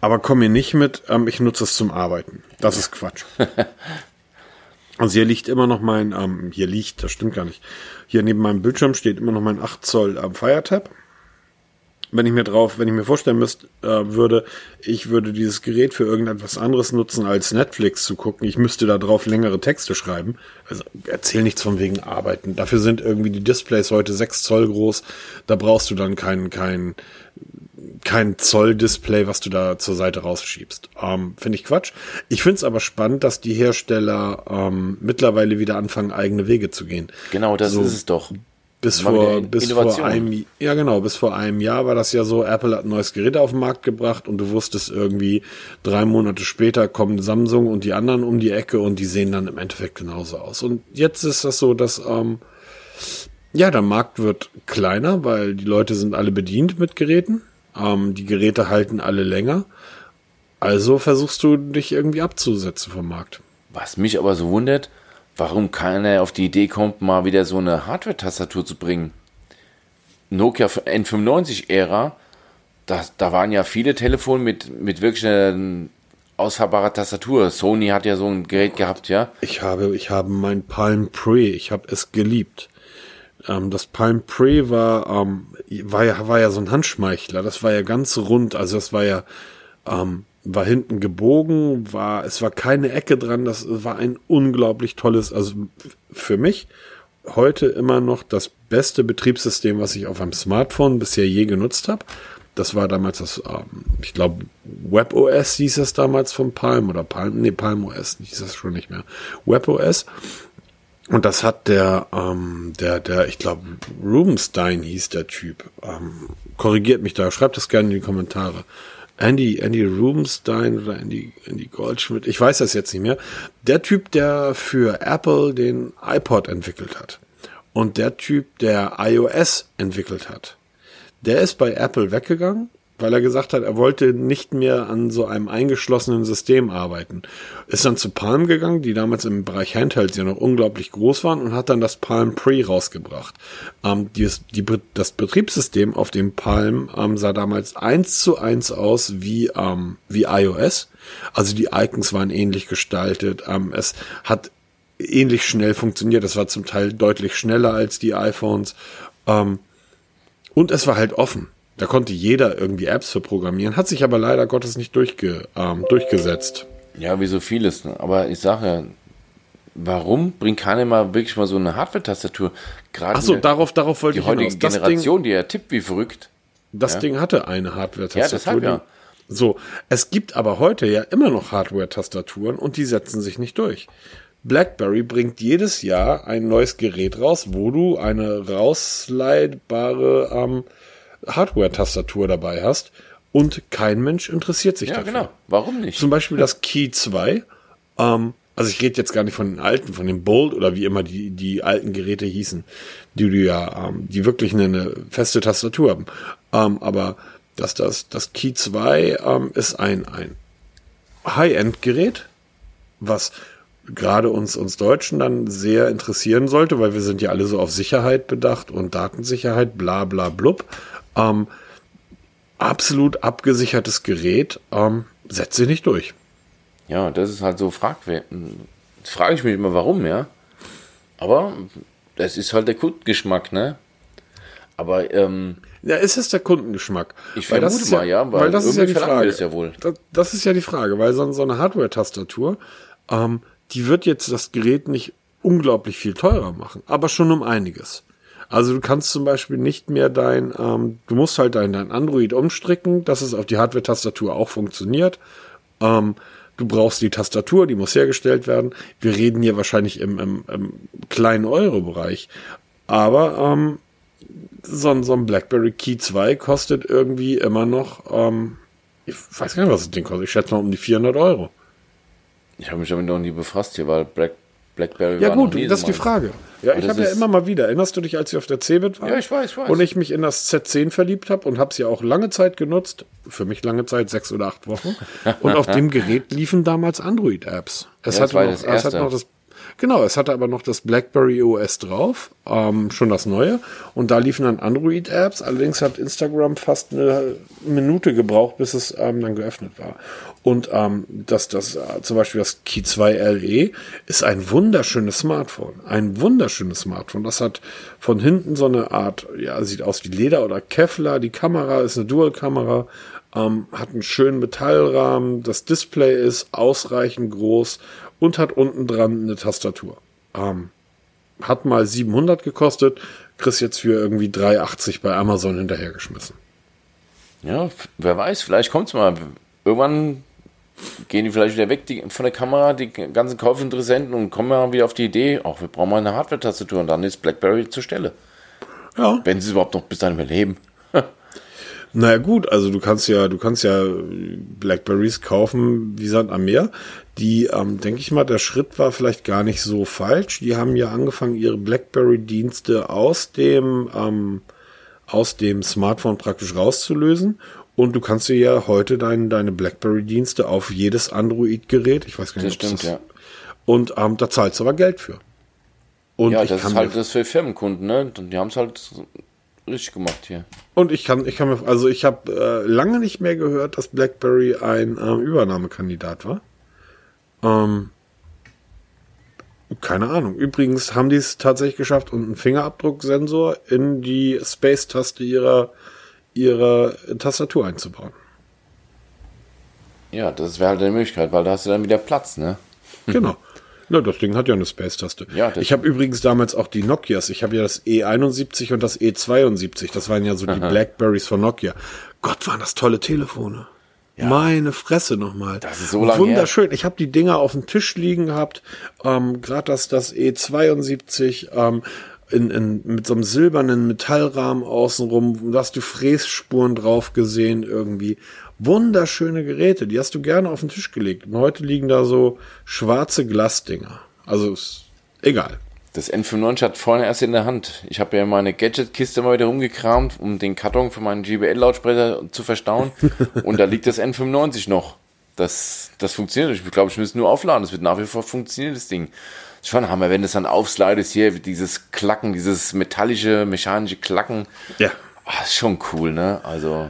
aber komm mir nicht mit, ähm, ich nutze es zum Arbeiten. Das ist Quatsch. Also hier liegt immer noch mein, ähm, hier liegt, das stimmt gar nicht. Hier neben meinem Bildschirm steht immer noch mein 8 Zoll ähm, Firetab. Wenn ich mir drauf, wenn ich mir vorstellen müsste, äh, würde, ich würde dieses Gerät für irgendetwas anderes nutzen, als Netflix zu gucken. Ich müsste da drauf längere Texte schreiben. Also erzähl nichts von wegen Arbeiten. Dafür sind irgendwie die Displays heute 6 Zoll groß. Da brauchst du dann keinen, keinen kein Zoll-Display, was du da zur Seite rausschiebst. Ähm, finde ich Quatsch. Ich finde es aber spannend, dass die Hersteller ähm, mittlerweile wieder anfangen, eigene Wege zu gehen. Genau, das so, ist es doch. Bis vor, bis vor einem, ja genau, bis vor einem Jahr war das ja so, Apple hat ein neues Gerät auf den Markt gebracht und du wusstest irgendwie, drei Monate später kommen Samsung und die anderen um die Ecke und die sehen dann im Endeffekt genauso aus. Und jetzt ist das so, dass, ähm, ja, der Markt wird kleiner, weil die Leute sind alle bedient mit Geräten. Ähm, die Geräte halten alle länger. Also versuchst du dich irgendwie abzusetzen vom Markt. Was mich aber so wundert, warum keiner auf die Idee kommt, mal wieder so eine Hardware-Tastatur zu bringen. Nokia N95-Ära, da, da waren ja viele Telefone mit, mit wirklich einer ausfahrbarer Tastatur. Sony hat ja so ein Gerät gehabt, ja. Ich habe, ich habe mein Palm Pre, ich habe es geliebt. Ähm, das Palm Pre war, ähm, war ja, war ja so ein Handschmeichler. Das war ja ganz rund. Also das war ja, ähm, war hinten gebogen, war, es war keine Ecke dran. Das war ein unglaublich tolles, also für mich heute immer noch das beste Betriebssystem, was ich auf einem Smartphone bisher je genutzt habe. Das war damals das, ähm, ich glaube, WebOS hieß es damals von Palm oder Palm, nee, PalmOS hieß es schon nicht mehr. WebOS. Und das hat der, ähm, der, der, ich glaube, Rubenstein hieß der Typ. Ähm, korrigiert mich da, schreibt das gerne in die Kommentare. Andy, Andy Rubenstein oder Andy, Andy Goldschmidt, ich weiß das jetzt nicht mehr. Der Typ, der für Apple den iPod entwickelt hat. Und der Typ, der iOS entwickelt hat. Der ist bei Apple weggegangen weil er gesagt hat, er wollte nicht mehr an so einem eingeschlossenen System arbeiten. Ist dann zu Palm gegangen, die damals im Bereich Handhelds ja noch unglaublich groß waren und hat dann das Palm Pre rausgebracht. Ähm, die, die, das Betriebssystem auf dem Palm ähm, sah damals eins zu eins aus wie, ähm, wie iOS. Also die Icons waren ähnlich gestaltet. Ähm, es hat ähnlich schnell funktioniert. Es war zum Teil deutlich schneller als die iPhones. Ähm, und es war halt offen. Da konnte jeder irgendwie Apps für programmieren, hat sich aber leider Gottes nicht durchge, ähm, durchgesetzt. Ja, wie so vieles. Ne? Aber ich sage ja, warum bringt keiner mal wirklich mal so eine Hardware-Tastatur? Gerade Achso, darauf, darauf wollte die ich heutige hinaus. Generation, Ding, die ja tippt wie verrückt. Das ja. Ding hatte eine Hardware-Tastatur. Ja, deshalb ja. So, es gibt aber heute ja immer noch Hardware-Tastaturen und die setzen sich nicht durch. BlackBerry bringt jedes Jahr ein neues Gerät raus, wo du eine rausleitbare ähm, Hardware-Tastatur dabei hast und kein Mensch interessiert sich ja, dafür. Ja, genau. Warum nicht? Zum Beispiel das Key 2. Ähm, also ich rede jetzt gar nicht von den alten, von den Bold oder wie immer die, die alten Geräte hießen, die du ja, ähm, die wirklich eine, eine feste Tastatur haben. Ähm, aber dass das, das Key 2 ähm, ist ein, ein High-End-Gerät, was gerade uns, uns Deutschen dann sehr interessieren sollte, weil wir sind ja alle so auf Sicherheit bedacht und Datensicherheit, bla bla blub. Ähm, absolut abgesichertes Gerät, ähm, setzt sich nicht durch. Ja, das ist halt so fragwürdig. Frage ich mich immer, warum, ja. Aber das ist halt der Kundengeschmack, ne? Aber ähm, Ja, ist es der Kundengeschmack? Ich Weil das vermute ist ja, mal, ja, weil weil das ist ja die Frage. das ja wohl. Das, das ist ja die Frage, weil so, so eine Hardware-Tastatur, ähm, die wird jetzt das Gerät nicht unglaublich viel teurer machen, aber schon um einiges. Also du kannst zum Beispiel nicht mehr dein, ähm, du musst halt dein, dein Android umstricken, dass es auf die Hardware-Tastatur auch funktioniert. Ähm, du brauchst die Tastatur, die muss hergestellt werden. Wir reden hier wahrscheinlich im, im, im kleinen Euro-Bereich. Aber ähm, so ein, so ein BlackBerry Key 2 kostet irgendwie immer noch, ähm, ich weiß gar nicht, was das Ding kostet. Ich schätze mal um die 400 Euro. ich habe mich damit noch nie befasst hier, weil Black, BlackBerry Ja war gut, das ist die Frage. Ja, ich habe ja immer mal wieder. Erinnerst du dich, als ich auf der Cebit war? Ja, ich weiß, ich weiß. Und ich mich in das Z10 verliebt habe und habe es ja auch lange Zeit genutzt. Für mich lange Zeit, sechs oder acht Wochen. Und auf dem Gerät liefen damals Android-Apps. Es Ja, hatte noch, es hatte noch das Genau, es hatte aber noch das BlackBerry OS drauf, ähm, schon das neue. Und da liefen dann Android-Apps. Allerdings hat Instagram fast eine Minute gebraucht, bis es ähm, dann geöffnet war. Und ähm, das, das äh, zum Beispiel das Key 2 LE ist ein wunderschönes Smartphone. Ein wunderschönes Smartphone. Das hat von hinten so eine Art, ja, sieht aus wie Leder oder Kevlar. Die Kamera ist eine Dual-Kamera. Ähm, hat einen schönen Metallrahmen, das Display ist ausreichend groß und hat unten dran eine Tastatur. Ähm, hat mal 700 gekostet, kriegst jetzt für irgendwie 3,80 bei Amazon hinterhergeschmissen. Ja, wer weiß, vielleicht kommt's mal. Irgendwann gehen die vielleicht wieder weg die, von der Kamera, die ganzen Kaufinteressenten, und kommen mal wieder auf die Idee, auch wir brauchen mal eine Hardware-Tastatur und dann ist BlackBerry zur Stelle. Ja. Wenn sie es überhaupt noch bis dahin überleben. Naja gut, also du kannst ja, du kannst ja Blackberries kaufen wie Sand am Meer. Die, ähm, denke ich mal, der Schritt war vielleicht gar nicht so falsch. Die haben ja angefangen, ihre BlackBerry-Dienste aus dem, ähm, aus dem Smartphone praktisch rauszulösen. Und du kannst dir ja heute dein, deine BlackBerry-Dienste auf jedes Android-Gerät, ich weiß gar Das nicht, ob stimmt, ja. Und ähm, da zahlst du aber Geld für. Und Ja, ich das ist halt das für Firmenkunden, ne? Und die haben es halt richtig gemacht hier. Und ich kann, ich kann mir, also ich habe äh, lange nicht mehr gehört, dass BlackBerry ein ähm, Übernahmekandidat war. Ähm, keine Ahnung. Übrigens haben die es tatsächlich geschafft und einen Fingerabdrucksensor in die Space-Taste ihrer, ihrer Tastatur einzubauen. Ja, das wäre halt eine Möglichkeit, weil da hast du dann wieder Platz, ne? Genau. Na, das Ding hat ja eine Space-Taste. Ja, ich habe übrigens damals auch die Nokias. Ich habe ja das E71 und das E72. Das waren ja so die Blackberries von Nokia. Gott, waren das tolle Telefone. Meine Fresse nochmal. Das ist so lange Wunderschön. Ich habe die Dinger auf dem Tisch liegen gehabt. Ähm, Gerade das, das E72 ähm, in, in, mit so einem silbernen Metallrahmen außenrum. Da hast du Frässpuren drauf gesehen irgendwie. Wunderschöne Geräte. Die hast du gerne auf den Tisch gelegt. Und heute liegen da so schwarze Glasdinger. Also ist egal. Das N95 hat vorne erst in der Hand. Ich habe ja meine Gadget-Kiste mal wieder rumgekramt, um den Karton für meinen GBL-Lautsprecher zu verstauen. Und da liegt das N95 noch. Das, das funktioniert. Ich glaube, ich muss es nur aufladen. Das wird nach wie vor funktionieren, das Ding. Schon Hammer, wenn das dann aufslidest hier, dieses Klacken, dieses metallische, mechanische Klacken. Ja. Ah, ist schon cool, ne? Also,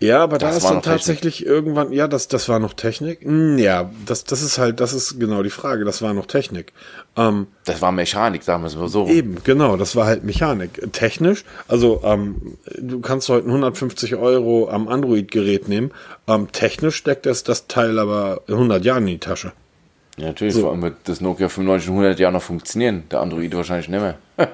Ja, aber da Das ist dann noch Technik. tatsächlich irgendwann, ja, das, das war noch Technik. Hm, Ja, das, das ist halt, das ist genau die Frage. Das war noch Technik. Ähm, das war Mechanik, sagen wir es mal so. Eben, genau, das war halt Mechanik. Technisch, also ähm, du kannst heute 150 Euro am Android-Gerät nehmen. Ähm, technisch steckt das, das Teil aber in 100 Jahren in die Tasche. Ja, natürlich, vor allem wird das Nokia 95 in 100 Jahren noch funktionieren. Der Android wahrscheinlich nicht mehr.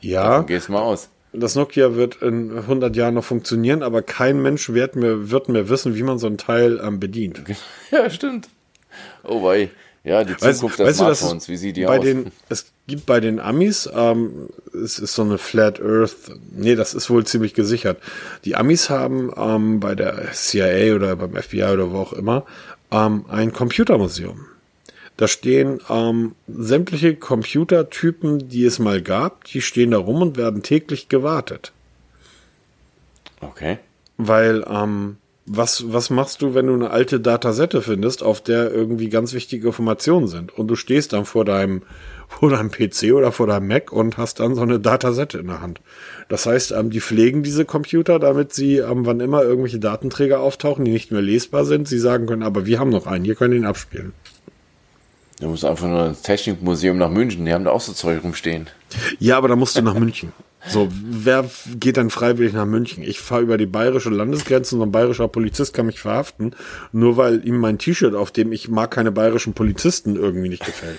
Ja, Gehst mal aus. das Nokia wird in 100 Jahren noch funktionieren, aber kein Mensch wird mehr, wird mehr wissen, wie man so ein Teil ähm, bedient. Ja, stimmt. Oh wei. Ja, die Weißt- Zukunft der weißt du, das Smartphones, ist wie sieht die bei aus? Den, es gibt bei den Amis, ähm, es ist so eine Flat Earth, nee, das ist wohl ziemlich gesichert. Die Amis haben ähm, bei der CIA oder beim FBI oder wo auch immer ähm, ein Computermuseum. Da stehen ähm, sämtliche Computertypen, die es mal gab, die stehen da rum und werden täglich gewartet. okay. Weil, ähm, was, was machst du, wenn du eine alte Datasette findest, auf der irgendwie ganz wichtige Informationen sind? Und du stehst dann vor deinem, vor deinem PC oder vor deinem Mac und hast dann so eine Datasette in der Hand. Das heißt, ähm, die pflegen diese Computer, damit sie, ähm, wann immer irgendwelche Datenträger auftauchen, die nicht mehr lesbar sind, sie sagen können, aber wir haben noch einen, hier können wir ihn abspielen. Du musst einfach nur ins Technikmuseum nach München, die haben da auch so Zeug rumstehen. Ja, aber da musst du nach München. So, wer geht dann freiwillig nach München? Ich fahre über die bayerische Landesgrenze und so ein bayerischer Polizist kann mich verhaften, nur weil ihm mein T-Shirt, auf dem ich mag keine bayerischen Polizisten irgendwie nicht gefällt.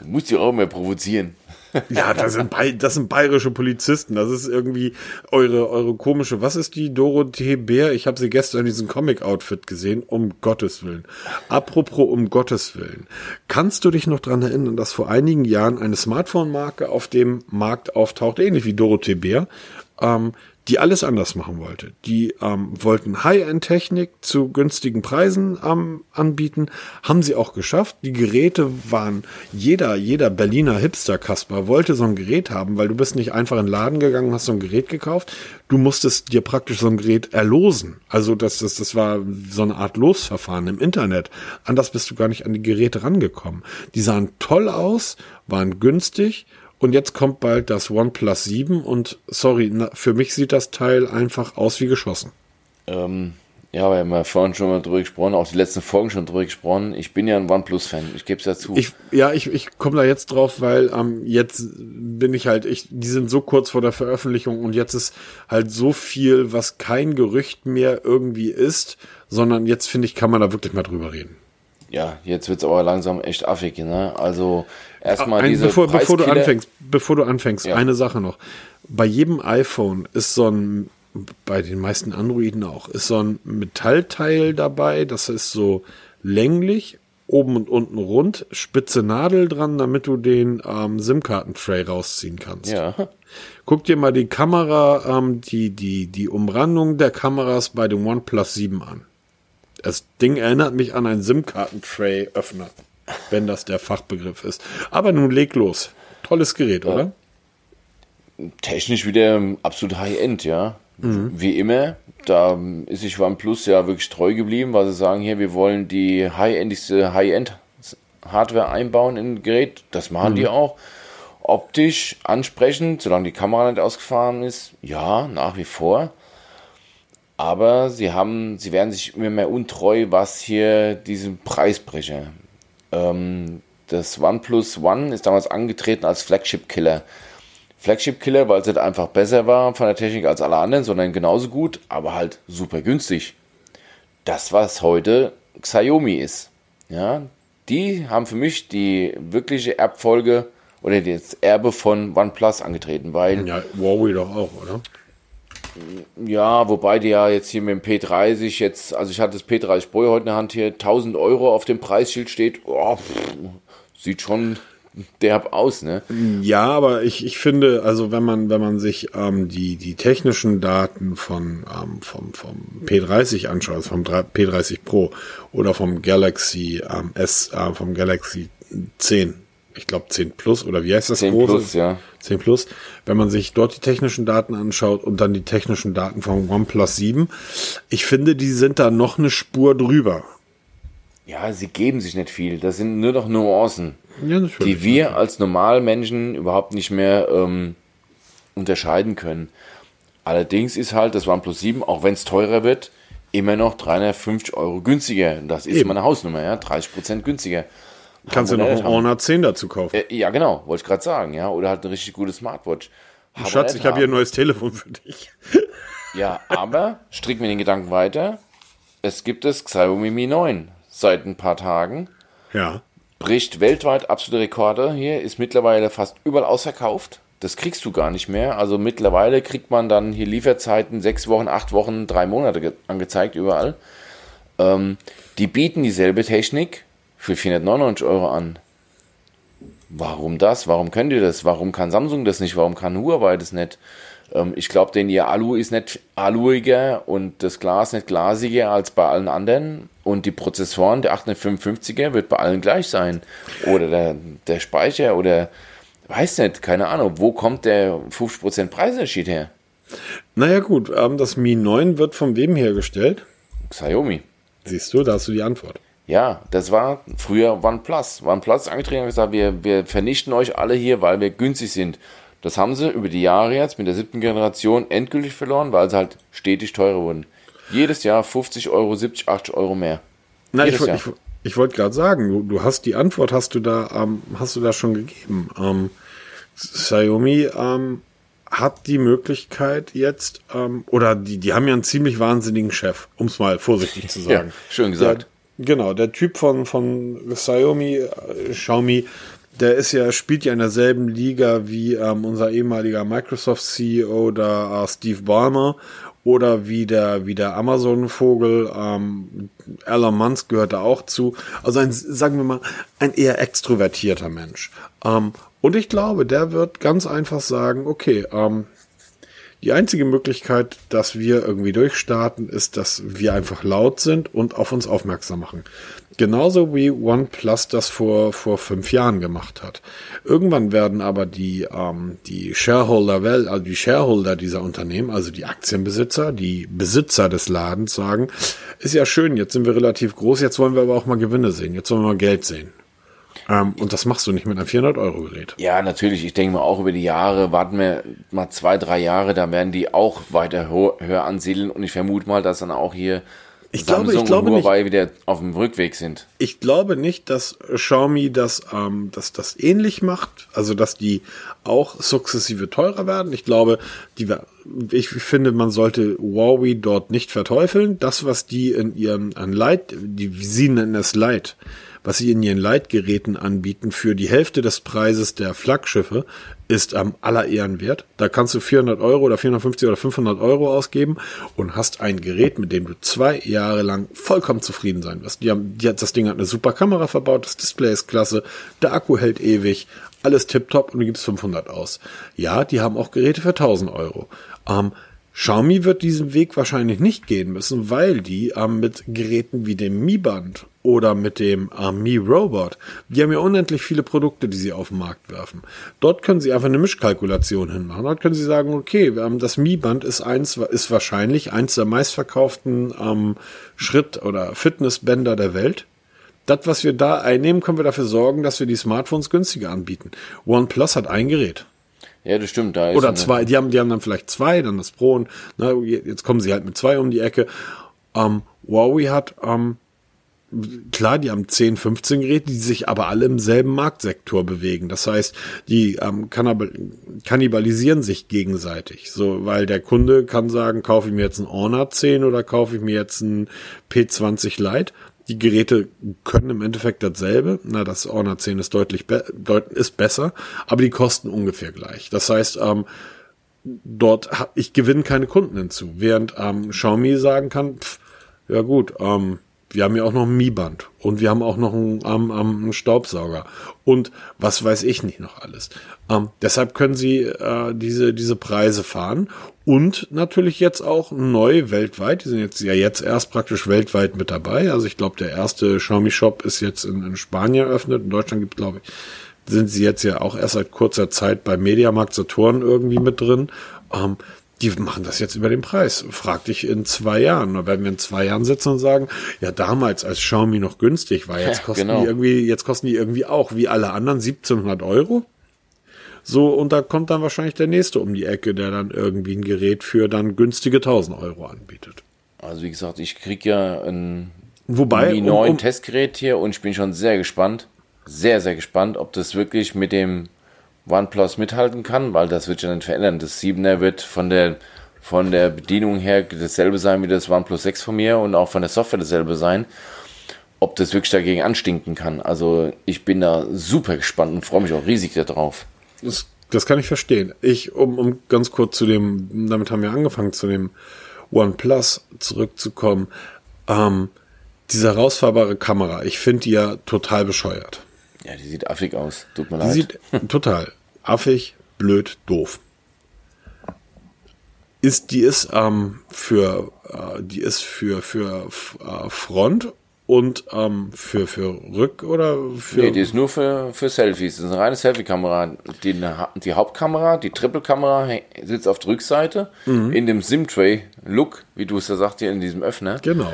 Du musst dich auch mehr provozieren. Ja, das sind, das sind bayerische Polizisten. Das ist irgendwie eure, eure komische. Was ist die Dorothee Bär? Ich habe sie gestern in diesem Comic-Outfit gesehen. Um Gottes Willen. Apropos um Gottes Willen. Kannst du dich noch dran erinnern, dass vor einigen Jahren eine Smartphone-Marke auf dem Markt auftaucht, ähnlich wie Dorothee Bär, ähm, die alles anders machen wollte. Die ähm, wollten High-End-Technik zu günstigen Preisen ähm, anbieten, haben sie auch geschafft. Die Geräte waren jeder, jeder Berliner Hipster-Kasper wollte so ein Gerät haben, weil du bist nicht einfach in den Laden gegangen, hast so ein Gerät gekauft. Du musstest dir praktisch so ein Gerät erlosen. Also das, das, das war so eine Art Losverfahren im Internet. Anders bist du gar nicht an die Geräte rangekommen. Die sahen toll aus, waren günstig und jetzt kommt bald das OnePlus 7 und sorry, na, für mich sieht das Teil einfach aus wie geschossen. Ähm, ja, wir haben ja vorhin schon mal drüber gesprochen, auch die letzten Folgen schon drüber gesprochen. Ich bin ja ein OnePlus-Fan, ich gebe es dazu. Ich, ja, ich, ich komme da jetzt drauf, weil ähm, jetzt bin ich halt, ich, die sind so kurz vor der Veröffentlichung und jetzt ist halt so viel, was kein Gerücht mehr irgendwie ist, sondern jetzt finde ich, kann man da wirklich mal drüber reden. Ja, jetzt wird es aber langsam echt affig, ne? Also erstmal Ein, diese bevor, bevor du anfängst, bevor du anfängst, Ja. eine Sache noch. Bei jedem iPhone ist so ein, bei den meisten Androiden auch, ist so ein Metallteil dabei, das ist so länglich, oben und unten rund, spitze Nadel dran, damit du den ähm, SIM-Karten-Tray rausziehen kannst. Ja, Guck dir mal die Kamera, ähm, die, die, die Umrandung der Kameras bei dem OnePlus 7 an. Das Ding erinnert mich an einen SIM-Karten-Tray-Öffner, wenn das der Fachbegriff ist. Aber nun leg los. Tolles Gerät, oder? technisch wieder absolut High-End, ja. Wie immer, da ist sich OnePlus ja wirklich treu geblieben, weil sie sagen, hier, wir wollen die high-endigste High-End-Hardware einbauen in ein Gerät. Das machen die auch. Optisch ansprechend, solange die Kamera nicht ausgefahren ist, ja, nach wie vor. Aber sie haben, sie werden sich immer mehr untreu, was hier diesen Preisbrecher. Ähm, das OnePlus One ist damals angetreten als Flagship-Killer. Flagship-Killer, weil es halt einfach besser war von der Technik als alle anderen, sondern genauso gut, aber halt super günstig. Das, was heute Xiaomi ist. Ja, die haben für mich die wirkliche Erbfolge oder das Erbe von OnePlus angetreten, weil Ja, Huawei doch auch, oder? Ja, wobei die ja jetzt hier mit dem P30 jetzt, also ich hatte das P30 Pro heute in der Hand hier, 1000 Euro auf dem Preisschild steht, oh, pff, sieht schon derb aus, ne? Ja, aber ich, ich finde, also wenn man, wenn man sich ähm, die, die technischen Daten von, ähm, vom, vom P30 anschaut, also vom 3 P30 Pro oder vom Galaxy ähm, S, äh, vom Galaxy 10, ich glaube 10 Plus oder wie heißt das 10 große? Plus, ja. 10 Plus. Wenn man sich dort die technischen Daten anschaut und dann die technischen Daten vom OnePlus 7, ich finde, die sind da noch eine Spur drüber. Ja, sie geben sich nicht viel. Das sind nur noch Nuancen, Ja, die wir als Normalmenschen überhaupt nicht mehr ähm, unterscheiden können. Allerdings ist halt das OnePlus 7, auch wenn es teurer wird, immer noch 350 Euro günstiger. Das ist Eben. meine Hausnummer, ja, 30% günstiger. Kannst du noch ein Honor 10 dazu kaufen. Äh, ja, genau, wollte ich gerade sagen, ja. Oder halt eine richtig gute Smartwatch. Haben Schatz, ich habe hier ein neues Telefon für dich. Ja, aber stricken wir den Gedanken weiter. Es gibt das Xiaomi Mi 9 seit ein paar Tagen. Ja. Bricht weltweit absolute Rekorde. Hier ist mittlerweile fast überall ausverkauft. Das kriegst du gar nicht mehr. Also mittlerweile kriegt man dann hier Lieferzeiten sechs Wochen, acht Wochen, drei Monate ge- angezeigt überall. Ähm, die bieten dieselbe Technik für 499 Euro an. Warum das? Warum können die das? Warum kann Samsung das nicht? Warum kann Huawei das nicht? Ähm, ich glaube, denn ihr Alu ist nicht aluiger und das Glas nicht glasiger als bei allen anderen. Und die Prozessoren, der 855er, wird bei allen gleich sein. Oder der, der Speicher oder weiß nicht, keine Ahnung. Wo kommt der 50% Preisunterschied her? Naja gut, ähm, das Mi 9 wird von wem hergestellt? Xiaomi. Siehst du, da hast du die Antwort. Ja, das war früher OnePlus. OnePlus ist angetreten und gesagt, wir, wir vernichten euch alle hier, weil wir günstig sind. Das haben sie über die Jahre jetzt mit der siebten Generation endgültig verloren, weil sie halt stetig teurer wurden. Jedes Jahr 50 Euro, 70, 80 Euro mehr. Na, ich, Jedes Jahr. ich, ich wollte gerade sagen, du, du hast die Antwort, hast du da, ähm, hast du da schon gegeben. Ähm, Xiaomi ähm, hat die Möglichkeit jetzt, ähm, oder die, die haben ja einen ziemlich wahnsinnigen Chef, um es mal vorsichtig zu sagen. Ja, schön gesagt. Der, genau, der Typ von, von Xiaomi, äh, Xiaomi, der ist ja, spielt ja in derselben Liga wie ähm, unser ehemaliger Microsoft-CEO, da äh, Steve Ballmer oder wie der, wie der Amazon-Vogel, ähm, Elon Musk gehört da auch zu. Also ein, sagen wir mal, ein eher extrovertierter Mensch. Ähm, und ich glaube, der wird ganz einfach sagen, okay, ähm, die einzige Möglichkeit, dass wir irgendwie durchstarten, ist, dass wir einfach laut sind und auf uns aufmerksam machen. Genauso wie OnePlus das vor, vor fünf Jahren gemacht hat. Irgendwann werden aber die, ähm, die Shareholder, also die Shareholder dieser Unternehmen, also die Aktienbesitzer, die Besitzer des Ladens sagen, ist ja schön, jetzt sind wir relativ groß, jetzt wollen wir aber auch mal Gewinne sehen, jetzt wollen wir mal Geld sehen. Ähm, und das machst du nicht mit einem 400-Euro-Gerät. Ja, natürlich. Ich denke mal auch über die Jahre, warten wir mal zwei, drei Jahre, da werden die auch weiter höher ansiedeln. Und ich vermute mal, dass dann auch hier ich Samsung glaube, ich glaube und Huawei nicht, wieder auf dem Rückweg sind. Ich glaube nicht, dass Xiaomi das, ähm, dass das ähnlich macht, also dass die auch sukzessive teurer werden. Ich glaube, die, ich finde, man sollte Huawei dort nicht verteufeln. Das, was die in ihrem an Light, die sie nennen es Light, was sie in ihren Leitgeräten anbieten für die Hälfte des Preises der Flaggschiffe, ist am aller Ehren wert. Da kannst du 400 Euro oder 450 oder 500 Euro ausgeben und hast ein Gerät, mit dem du zwei Jahre lang vollkommen zufrieden sein wirst. Die haben, die hat, das Ding hat eine super Kamera verbaut, das Display ist klasse, der Akku hält ewig, alles tipptopp und du gibst 500 aus. Ja, die haben auch Geräte für 1000 Euro. Ähm, Xiaomi wird diesen Weg wahrscheinlich nicht gehen müssen, weil die ähm, mit Geräten wie dem Mi Band oder mit dem äh, Mi Robot, die haben ja unendlich viele Produkte, die sie auf den Markt werfen. Dort können sie einfach eine Mischkalkulation hinmachen. Dort können sie sagen, okay, ähm, das Mi Band ist eins, ist wahrscheinlich eins der meistverkauften ähm, Schritt- oder Fitnessbänder der Welt. Das, was wir da einnehmen, können wir dafür sorgen, dass wir die Smartphones günstiger anbieten. OnePlus hat ein Gerät. Ja, das stimmt. Da Oder zwei, die haben, die haben dann vielleicht zwei, dann das Pro und na, jetzt kommen sie halt mit zwei um die Ecke. Ähm, Huawei hat ähm, klar, die haben 10, 15 Geräte, die sich aber alle im selben Marktsektor bewegen. Das heißt, die ähm, kannibalisieren sich gegenseitig. So, weil der Kunde kann sagen, kaufe ich mir jetzt ein Honor 10 oder kaufe ich mir jetzt ein P20 Lite. Die Geräte können im Endeffekt dasselbe. Na, das Honor 10 ist deutlich be deut ist besser, aber die kosten ungefähr gleich. Das heißt, ähm, dort ich gewinne keine Kunden hinzu, während ähm, Xiaomi sagen kann, pff, ja gut, ähm, wir haben ja auch noch ein Mi-Band und wir haben auch noch einen, ähm, einen Staubsauger und was weiß ich nicht noch alles. Ähm, deshalb können sie äh, diese, diese Preise fahren und natürlich jetzt auch neu weltweit. Die sind jetzt ja jetzt erst praktisch weltweit mit dabei. Also ich glaube, der erste Xiaomi Shop ist jetzt in, in Spanien eröffnet. In Deutschland gibt glaube ich, sind sie jetzt ja auch erst seit kurzer Zeit bei Mediamarkt Saturn irgendwie mit drin. Ähm, die machen das jetzt über den Preis. Frag dich in zwei Jahren. Oder werden wir in zwei Jahren sitzen und sagen, ja, damals, als Xiaomi noch günstig war, jetzt kosten genau. die irgendwie, jetzt kosten die irgendwie auch, wie alle anderen, 1700 Euro. So, und da kommt dann wahrscheinlich der nächste um die Ecke, der dann irgendwie ein Gerät für dann günstige 1000 Euro anbietet. Also, wie gesagt, ich krieg ja ein Wobei, Mi 9 um, um, Testgerät hier und ich bin schon sehr gespannt, sehr, sehr gespannt, ob das wirklich mit dem OnePlus mithalten kann, weil das wird ja nicht verändern. Das 7er wird von der, von der Bedienung her dasselbe sein wie das OnePlus 6 von mir und auch von der Software dasselbe sein. Ob das wirklich dagegen anstinken kann. Also ich bin da super gespannt und freue mich auch riesig darauf. Das, das kann ich verstehen. Ich, um, um ganz kurz zu dem, damit haben wir angefangen, zu dem OnePlus zurückzukommen. Ähm, diese herausfahrbare Kamera, ich finde die ja total bescheuert. Ja, die sieht affig aus. Tut mir die leid. Sieht total affig, blöd, doof. Ist, die ist ähm, für äh, die ist für für äh, Front und ähm, für für Rück oder für Nee, die ist nur für für Selfies. Das ist eine reine Selfie-Kamera. Die, die Hauptkamera, die Triple-Kamera sitzt auf der Rückseite mhm. in dem SIM-Tray-Look, wie du es ja sagst hier in diesem Öffner. Genau.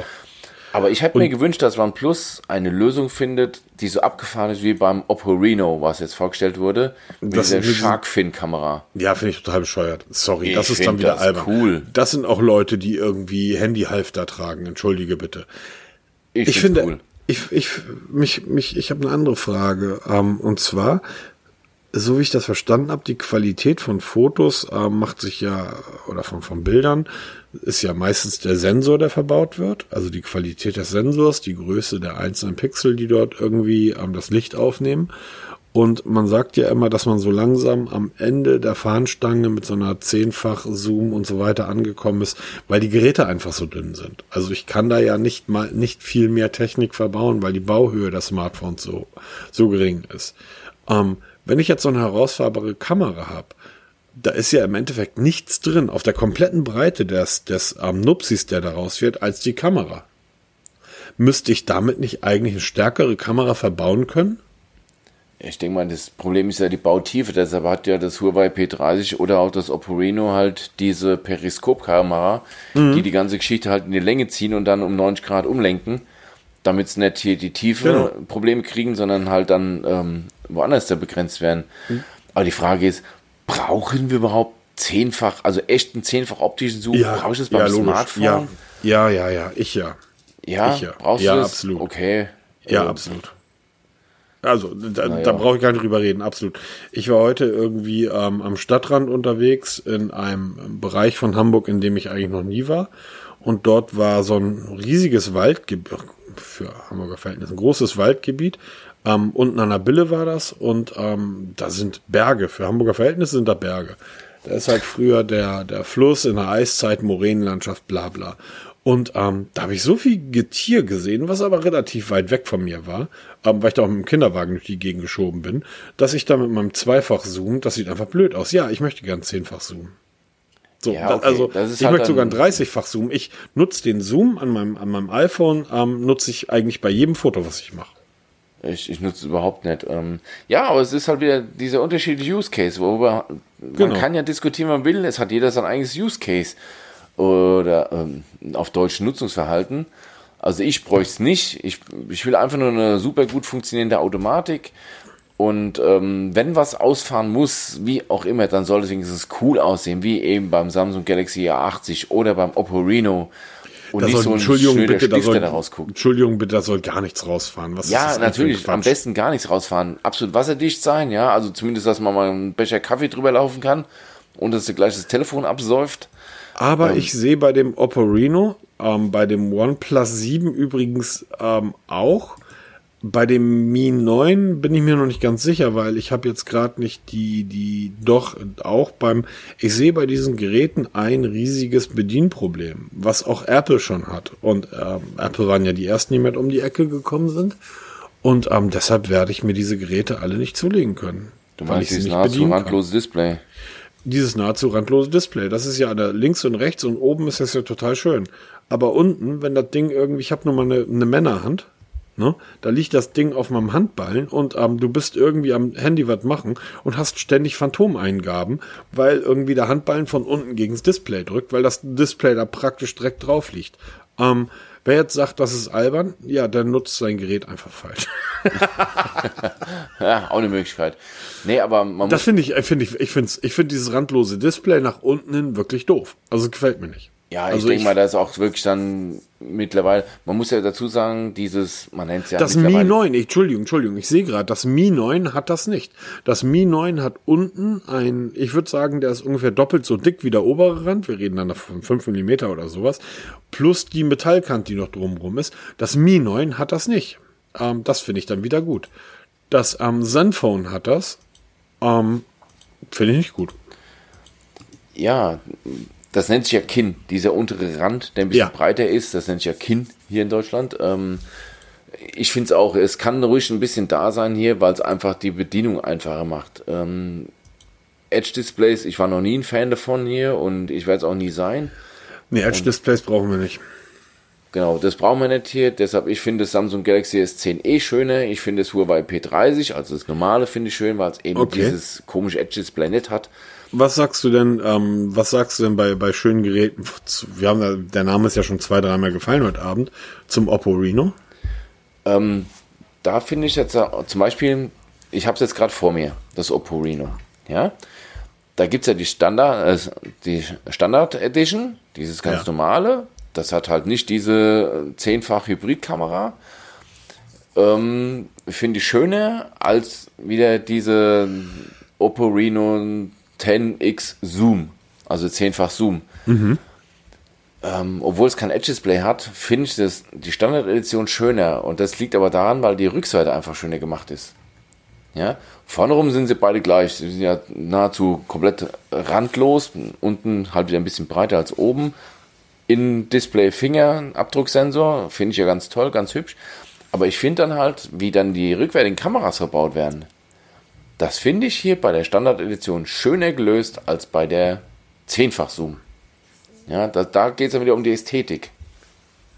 Aber ich hätte mir gewünscht, dass OnePlus eine Lösung findet, die so abgefahren ist wie beim Oppo Reno, was jetzt vorgestellt wurde, mit das dieser Sharkfin-Kamera. Ja, finde ich total bescheuert. Sorry, ich das ist dann wieder das albern. Cool. Das sind auch Leute, die irgendwie Handyhalfter tragen. Entschuldige bitte. Ich, ich finde, cool. ich, ich, mich, mich, ich habe eine andere Frage. Ähm, und zwar, so wie ich das verstanden habe, die Qualität von Fotos äh, macht sich ja, oder von, von Bildern, ist ja meistens der Sensor, der verbaut wird. Also die Qualität des Sensors, die Größe der einzelnen Pixel, die dort irgendwie ähm, das Licht aufnehmen. Und man sagt ja immer, dass man so langsam am Ende der Fahnenstange mit so einer zehnfach Zoom und so weiter angekommen ist, weil die Geräte einfach so dünn sind. Also ich kann da ja nicht mal nicht viel mehr Technik verbauen, weil die Bauhöhe des Smartphones so so gering ist. Ähm, wenn ich jetzt so eine herausfahrbare Kamera habe, da ist ja im Endeffekt nichts drin auf der kompletten Breite des des ähm, Nupsis, der daraus wird, als die Kamera. Müsste ich damit nicht eigentlich eine stärkere Kamera verbauen können? Ich denke mal, das Problem ist ja die Bautiefe, deshalb hat ja das Huawei P30 oder auch das Oppo Reno halt diese Periskopkamera, mhm. die die ganze Geschichte halt in die Länge ziehen und dann um 90 Grad umlenken, damit es nicht hier die Tiefe genau. Probleme kriegen, sondern halt dann ähm, woanders da begrenzt werden. Mhm. Aber die Frage ist, brauchen wir überhaupt zehnfach, also echten zehnfach optischen Zoom? Ja, Brauchst du das beim ja, Smartphone? Ja. ja, ja, ja, ich ja. Ja, ich ja. brauchst ja, du das? absolut. Okay. Ja, ähm, absolut. Also, da, naja. da brauche ich gar nicht drüber reden, absolut. Ich war heute irgendwie ähm, am Stadtrand unterwegs in einem Bereich von Hamburg, in dem ich eigentlich noch nie war. Und dort war so ein riesiges Waldgebiet, für Hamburger Verhältnisse, ein großes Waldgebiet. Ähm, unten an der Bille war das und ähm, da sind Berge. Für Hamburger Verhältnisse sind da Berge. Da ist halt früher der, der Fluss in der Eiszeit, Moränenlandschaft, bla bla. Und ähm, da habe ich so viel Getier gesehen, was aber relativ weit weg von mir war, ähm, weil ich da auch mit dem Kinderwagen durch die Gegend geschoben bin, dass ich da mit meinem Zweifach zoom, das sieht einfach blöd aus. Ja, ich möchte gern zehnfach zoomen. So, ja, okay. also ich halt möchte sogar ein 30-fach Zoom. Ich nutze den Zoom an meinem, an meinem iPhone, ähm, nutze ich eigentlich bei jedem Foto, was ich mache. Ich, ich nutze es überhaupt nicht. Ähm, ja, aber es ist halt wieder dieser unterschiedliche Use Case, worüber genau. man kann ja diskutieren, man will. Es hat jeder sein eigenes Use Case oder ähm, auf Deutsch Nutzungsverhalten. Also ich bräuchte es nicht. Ich, ich will einfach nur eine super gut funktionierende Automatik. Und ähm, wenn was ausfahren muss, wie auch immer, dann soll es wenigstens cool aussehen, wie eben beim Samsung Galaxy A80 oder beim Oppo Reno. Und da nicht soll, so ein Entschuldigung, bitte, Stift, da soll, rausguckt. Entschuldigung, bitte, da soll gar nichts rausfahren. Was ja, natürlich, am besten gar nichts rausfahren. Absolut wasserdicht sein, ja. Also zumindest, dass man mal einen Becher Kaffee drüber laufen kann und dass gleich das Telefon absäuft. Aber ähm, ich sehe bei dem Oppo Reno, ähm, bei dem OnePlus 7 übrigens ähm, auch. Bei dem Mi 9 bin ich mir noch nicht ganz sicher, weil ich habe jetzt gerade nicht die, die, doch auch beim, ich sehe bei diesen Geräten ein riesiges Bedienproblem, was auch Apple schon hat. Und ähm, Apple waren ja die ersten, die mit um die Ecke gekommen sind. Und ähm, deshalb werde ich mir diese Geräte alle nicht zulegen können. Du meinst dieses nahezu randlose Display? dieses nahezu randlose Display. Das ist ja da links und rechts und oben ist das ja total schön. Aber unten, wenn das Ding irgendwie, ich habe nur mal eine, eine Männerhand, ne? Da liegt das Ding auf meinem Handballen und ähm, du bist irgendwie am Handy was machen und hast ständig Phantomeingaben, weil irgendwie der Handballen von unten gegen das Display drückt, weil das Display da praktisch direkt drauf liegt. Ähm, Wer jetzt sagt, das ist albern, ja, der nutzt sein Gerät einfach falsch. ja, auch eine Möglichkeit. Nee, aber man Das finde ich, finde ich, ich finde ich finde dieses randlose Display nach unten hin wirklich doof. Also gefällt mir nicht. Ja, ich also denke mal, da ist auch wirklich dann mittlerweile, man muss ja dazu sagen, dieses, man nennt es ja Das Mi 9, ich, Entschuldigung, Entschuldigung, ich sehe gerade, das Mi 9 hat das nicht. Das Mi 9 hat unten ein, ich würde sagen, der ist ungefähr doppelt so dick wie der obere Rand, wir reden dann von 5 mm oder sowas, plus die Metallkante, die noch drumrum ist. Das Mi 9 hat das nicht. Ähm, das finde ich dann wieder gut. Das ähm, Zenfone hat das, ähm, finde ich nicht gut. Ja, das nennt sich ja Kinn, dieser untere Rand, der ein bisschen ja. breiter ist, das nennt sich ja Kinn hier in Deutschland. Ähm, ich finde es auch, es kann ruhig ein bisschen da sein hier, weil es einfach die Bedienung einfacher macht. Ähm, Edge-Displays, ich war noch nie ein Fan davon hier und ich werde es auch nie sein. Nee, Edge-Displays brauchen wir nicht. Genau, das brauchen wir nicht hier. Deshalb, ich finde das Samsung Galaxy S10 eh schöner. Ich finde das Huawei P30, also das normale, finde ich schön, weil es eben okay. dieses komische Edge-Display nicht hat. Was sagst du denn, ähm, was sagst du denn bei, bei schönen Geräten? Wir haben da, der Name ist ja schon zwei, dreimal gefallen heute Abend, zum Oppo Reno. Ähm, da finde ich jetzt zum Beispiel, ich habe es jetzt gerade vor mir, das Oppo Reno. Ja, da gibt es ja die Standard, äh, die Standard Edition, dieses ganz ja. normale. Das hat halt nicht diese zehnfach Hybridkamera. Ähm, finde ich schöner als wieder diese Oppo Reno 10X Zoom, also zehnfach Zoom. Mhm. Ähm, obwohl es kein Edge-Display hat, finde ich das, die Standard-Edition schöner. Und das liegt aber daran, weil die Rückseite einfach schöner gemacht ist. Ja, vorne rum sind sie beide gleich. Sie sind ja nahezu komplett randlos. Unten halt wieder ein bisschen breiter als oben. In Display Finger Abdrucksensor finde ich ja ganz toll, ganz hübsch. Aber ich finde dann halt, wie dann die rückwärtigen Kameras verbaut werden. Das finde ich hier bei der Standard-Edition schöner gelöst als bei der Zehnfach-Zoom. Ja, da, da geht es dann wieder um die Ästhetik.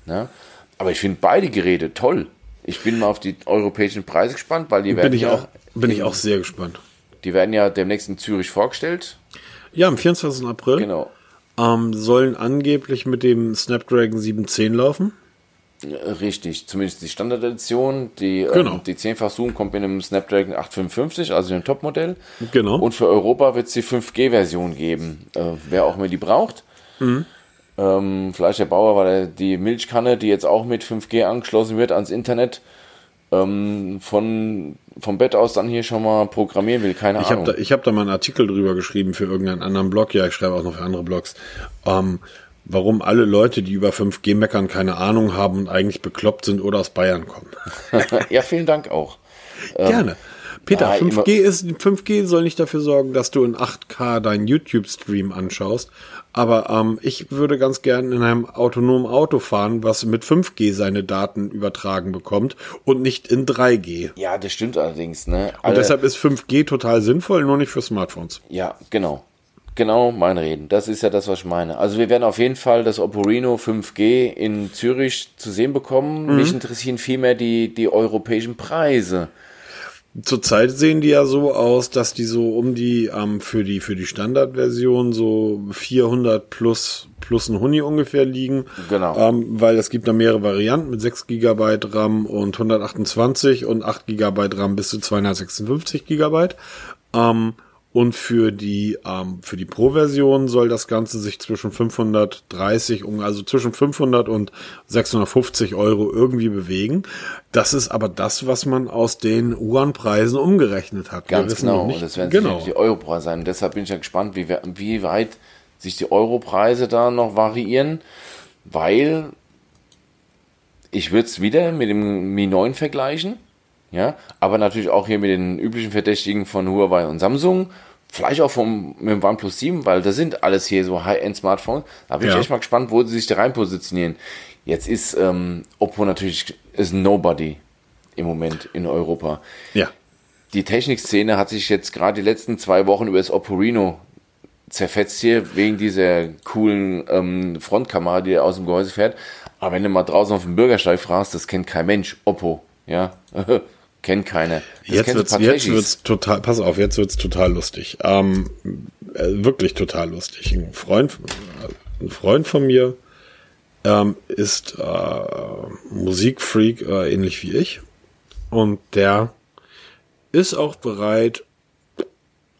Ja, aber ich finde beide Geräte toll. Ich bin mal auf die europäischen Preise gespannt, weil die werden bin ich ja auch bin ich auch sehr gespannt. Die werden ja demnächst in Zürich vorgestellt. Ja, am 24. April. Genau. Ähm, sollen angeblich mit dem Snapdragon 710 laufen. Richtig, zumindest die Standard-Edition. Die, Genau. ähm, die 10-fach Zoom kommt in einem Snapdragon 855, also dem Topmodell. Genau. Und für Europa wird es die 5G-Version geben. Äh, wer auch immer die braucht. Ähm, vielleicht der Bauer, weil er die Milchkanne, die jetzt auch mit 5G angeschlossen wird ans Internet, ähm, von, vom Bett aus dann hier schon mal programmieren will. Keine Ich habe Ahnung. da, ich hab da mal einen Artikel drüber geschrieben für irgendeinen anderen Blog. Ja, ich schreibe auch noch für andere Blogs. Ähm, warum alle Leute, die über 5G meckern, keine Ahnung haben und eigentlich bekloppt sind oder aus Bayern kommen. ja, vielen Dank auch. Gerne. Peter, ja, 5G ist 5G soll nicht dafür sorgen, dass du in 8K deinen YouTube-Stream anschaust. Aber ähm, ich würde ganz gern in einem autonomen Auto fahren, was mit 5G seine Daten übertragen bekommt und nicht in 3G. Ja, das stimmt allerdings. Ne? Und Alle- deshalb ist 5G total sinnvoll, nur nicht für Smartphones. Ja, genau. Genau mein Reden. Das ist ja das, was ich meine. Also wir werden auf jeden Fall das Oppo Reno 5G in Zürich zu sehen bekommen. Mich interessieren vielmehr die, die europäischen Preise. Zurzeit sehen die ja so aus, dass die so um die ähm, für die für die Standardversion so 400 plus plus ein Huni ungefähr liegen. Genau. Ähm, weil es gibt da mehrere Varianten mit 6 GB RAM und 128 und 8 GB RAM bis zu 256 GB. Ähm, und für die ähm, für die Pro-Version soll das Ganze sich zwischen 530 und also zwischen 500 und 650 Euro irgendwie bewegen. Das ist aber das, was man aus den Uhrenpreisen umgerechnet hat. Ganz genau. Nicht, das werden genau. die Europreise sein. Und deshalb bin ich ja gespannt, wie, wie weit sich die Europreise da noch variieren, weil ich würde es wieder mit dem Mi 9 vergleichen, ja, aber natürlich auch hier mit den üblichen Verdächtigen von Huawei und Samsung, vielleicht auch vom, mit dem OnePlus 7, weil das sind alles hier so High-End-Smartphones. Da bin Ja. ich echt mal gespannt, wo sie sich da rein positionieren. Jetzt ist ähm, Oppo natürlich ist Nobody im Moment in Europa Ja. die Technikszene hat sich jetzt gerade die letzten zwei Wochen über das Oppo Reno zerfetzt hier, wegen dieser coolen ähm, Frontkamera, die aus dem Gehäuse fährt. Aber wenn du mal draußen auf dem Bürgersteig fragst, das kennt kein Mensch. Oppo, ja, kennt keiner. Das Jetzt wird's, jetzt wird's total, pass auf, jetzt wird's total lustig. Ähm, äh, wirklich total lustig. Ein Freund, ein Freund von mir ähm, ist äh, Musikfreak, äh, ähnlich wie ich. Und der ist auch bereit,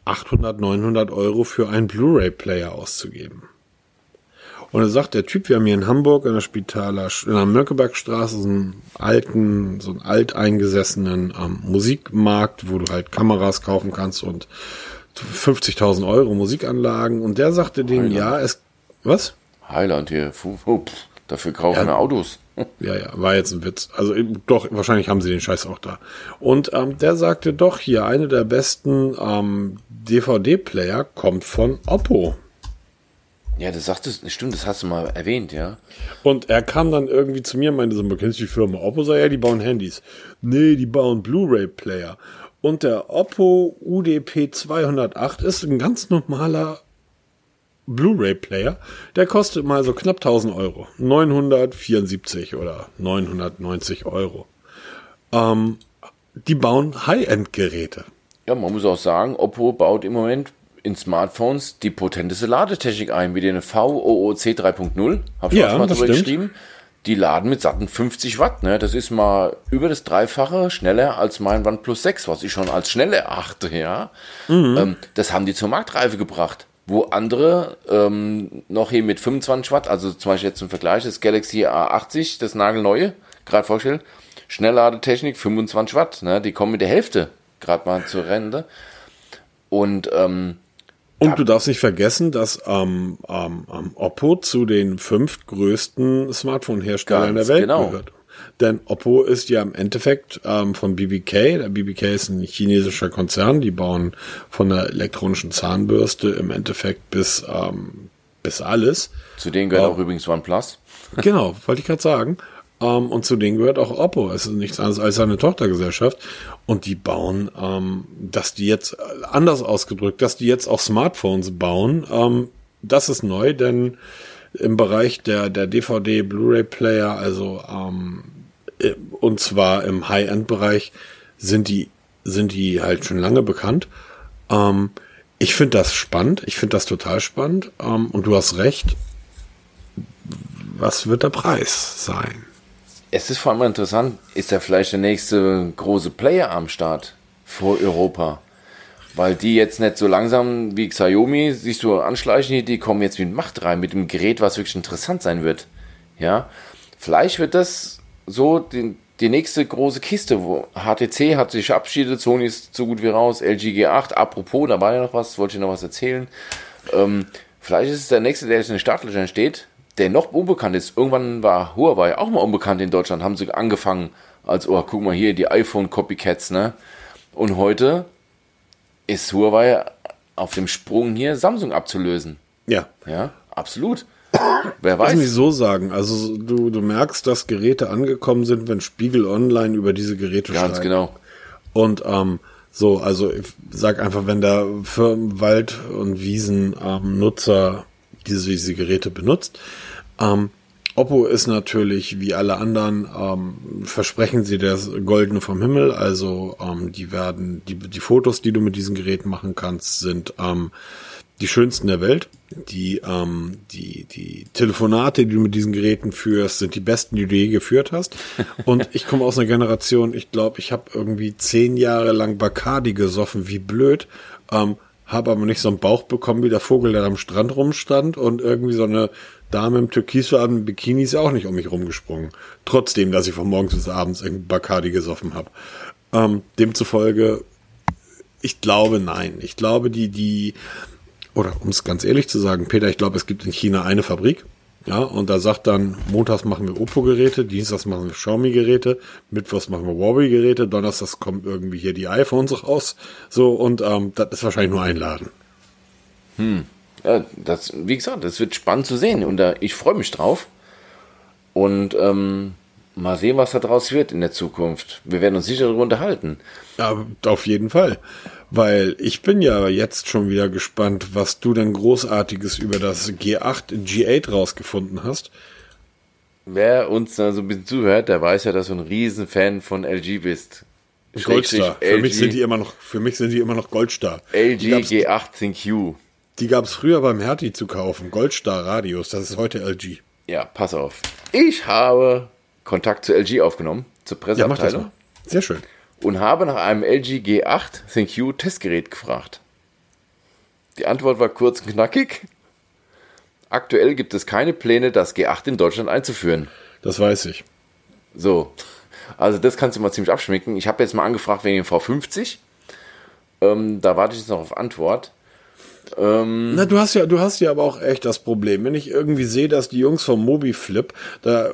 800, 900 Euro für einen Blu-ray-Player auszugeben. Und er sagt, der Typ, wir haben hier in Hamburg in der Spitaler, in der Mönckebergstraße so einen alten, so einen alteingesessenen ähm, Musikmarkt, wo du halt Kameras kaufen kannst und 50.000 Euro Musikanlagen. Und der sagte dem, Heiland. ja, es, was? Highland hier, dafür kaufen Ja. wir Autos. Ja, ja, war jetzt ein Witz. Also doch, wahrscheinlich haben sie den Scheiß auch da. Und ähm, der sagte doch hier, eine der besten ähm, DVD-Player kommt von Oppo. Ja, das sagtest, stimmt, das hast du mal erwähnt, ja. Und er kam dann irgendwie zu mir und meinte so, man kennst du die Firma Oppo? Sag ja, die bauen Handys. Nee, die bauen Blu-ray-Player. Und der Oppo UDP 208 ist ein ganz normaler Blu-ray-Player. Der kostet mal so knapp 1000 Euro. 974 oder 990 Euro. Ähm, die bauen High-End-Geräte. Ja, man muss auch sagen, Oppo baut im Moment in Smartphones die potenteste Ladetechnik ein, wie den VOOC 3.0. Habe ich Ja, auch schon mal drüber geschrieben. Die laden mit satten 50 Watt. Ne? Das ist mal über das Dreifache schneller als mein OnePlus 6, was ich schon als schnell erachte. Ja? Mhm. Ähm, das haben die zur Marktreife gebracht. Wo andere ähm, noch hier mit 25 Watt, also zum Beispiel jetzt zum Vergleich, das Galaxy A80, das nagelneue, gerade vorgestellt, Schnellladetechnik 25 Watt, ne? die kommen mit der Hälfte gerade mal zur Rente. Und ähm, Und du darfst nicht vergessen, dass ähm, ähm, ähm, Oppo zu den fünf größten Smartphone-Herstellern der Welt genau. gehört. Denn Oppo ist ja im Endeffekt ähm, von BBK. Der BBK ist ein chinesischer Konzern. Die bauen von der elektronischen Zahnbürste im Endeffekt bis ähm, bis alles. zu denen gehört Ja. auch übrigens OnePlus. Genau, wollte ich gerade sagen. Ähm, und zu denen gehört auch Oppo. Es ist nichts anderes als eine Tochtergesellschaft. Und die bauen, ähm, dass die jetzt, anders ausgedrückt, dass die jetzt auch Smartphones bauen, ähm, das ist neu, denn im Bereich der, der DVD, Blu-ray-Player, also ähm, äh, und zwar im High-End-Bereich, sind die, sind die halt schon lange bekannt. Ähm, ich finde das spannend, ich finde das total spannend. Ähm, und du hast recht, was wird der Preis sein? Es ist vor allem interessant, ist da vielleicht der nächste große Player am Start vor Europa? Weil die jetzt nicht so langsam wie Xiaomi sich so anschleichen, die kommen jetzt mit Macht rein, mit dem Gerät, was wirklich interessant sein wird. Ja, vielleicht wird das so die, die nächste große Kiste, wo HTC hat sich verabschiedet, Sony ist so gut wie raus, LG G8, apropos, da war ja noch was, wollte ich noch was erzählen. Ähm, vielleicht ist es der nächste, der jetzt in den Startlöchern steht, der noch unbekannt ist. Irgendwann war Huawei auch mal unbekannt in Deutschland, haben sie angefangen als, oh, guck mal hier, die iPhone-Copycats, ne? Und heute ist Huawei auf dem Sprung hier, Samsung abzulösen. Ja. Ja, absolut. Wer Lass mich weiß. so sagen. Also du, du merkst, dass Geräte angekommen sind, wenn Spiegel Online über diese Geräte Ganz schreibt. genau. Und ähm, so, also ich sag einfach, wenn der Firmen, Wald- und Wiesen-Nutzer diese, diese Geräte benutzt, ähm, Oppo ist natürlich wie alle anderen, ähm, versprechen sie das Goldene vom Himmel. Also ähm, die werden, die, die Fotos, die du mit diesen Geräten machen kannst, sind ähm, die schönsten der Welt. Die, ähm, die, die Telefonate, die du mit diesen Geräten führst, sind die besten, die du je geführt hast. Und ich komme aus einer Generation, ich glaube, ich habe irgendwie zehn Jahre lang Bacardi gesoffen, wie blöd. Ähm, habe aber nicht so einen Bauch bekommen wie der Vogel, der am Strand rumstand und irgendwie so eine Dame im türkisfarbenen Bikini ist auch nicht um mich rumgesprungen. Trotzdem, dass ich von morgens bis abends irgendwie Bacardi gesoffen habe. Ähm, demzufolge, ich glaube nein. Ich glaube, die, die, oder um es ganz ehrlich zu sagen, Peter, ich glaube, es gibt in China eine Fabrik. Ja, und da sagt dann, montags machen wir Oppo-Geräte, dienstags machen wir Xiaomi-Geräte, mittwochs machen wir Huawei-Geräte, donnerstags kommen irgendwie hier die iPhones raus. So, und ähm, das ist wahrscheinlich nur ein Laden. Ja, das, wie gesagt, das wird spannend zu sehen und da, ich freue mich drauf. Und ähm, mal sehen, was da draus wird in der Zukunft. Wir werden uns sicher darüber unterhalten. Ja, auf jeden Fall. Weil ich bin ja jetzt schon wieder gespannt, was du denn Großartiges über das G8 G8 rausgefunden hast. Wer uns da so ein bisschen zuhört, der weiß ja, dass du ein Riesenfan von LG bist. Goldstar. Für LG, mich sind die immer noch, für mich sind die immer noch Goldstar. LG Die gab's, G8 ThinQ. die gab's früher beim Hertie zu kaufen. Goldstar Radios. Das ist heute LG. Ja, pass auf. Ich habe Kontakt zu LG aufgenommen, zur Ja, mach das Presseabteilung, mal. Sehr schön. Und habe nach einem LG G8 ThinQ Testgerät gefragt. Die Antwort war kurz und knackig. Aktuell gibt es keine Pläne, das G8 in Deutschland einzuführen. Das weiß ich. So, also das kannst du mal ziemlich abschminken. Ich habe jetzt mal angefragt wegen dem V50. Ähm, da warte ich jetzt noch auf Antwort. Ähm, Na, du hast ja, du hast ja aber auch echt das Problem. Wenn ich irgendwie sehe, dass die Jungs vom Mobiflip, da,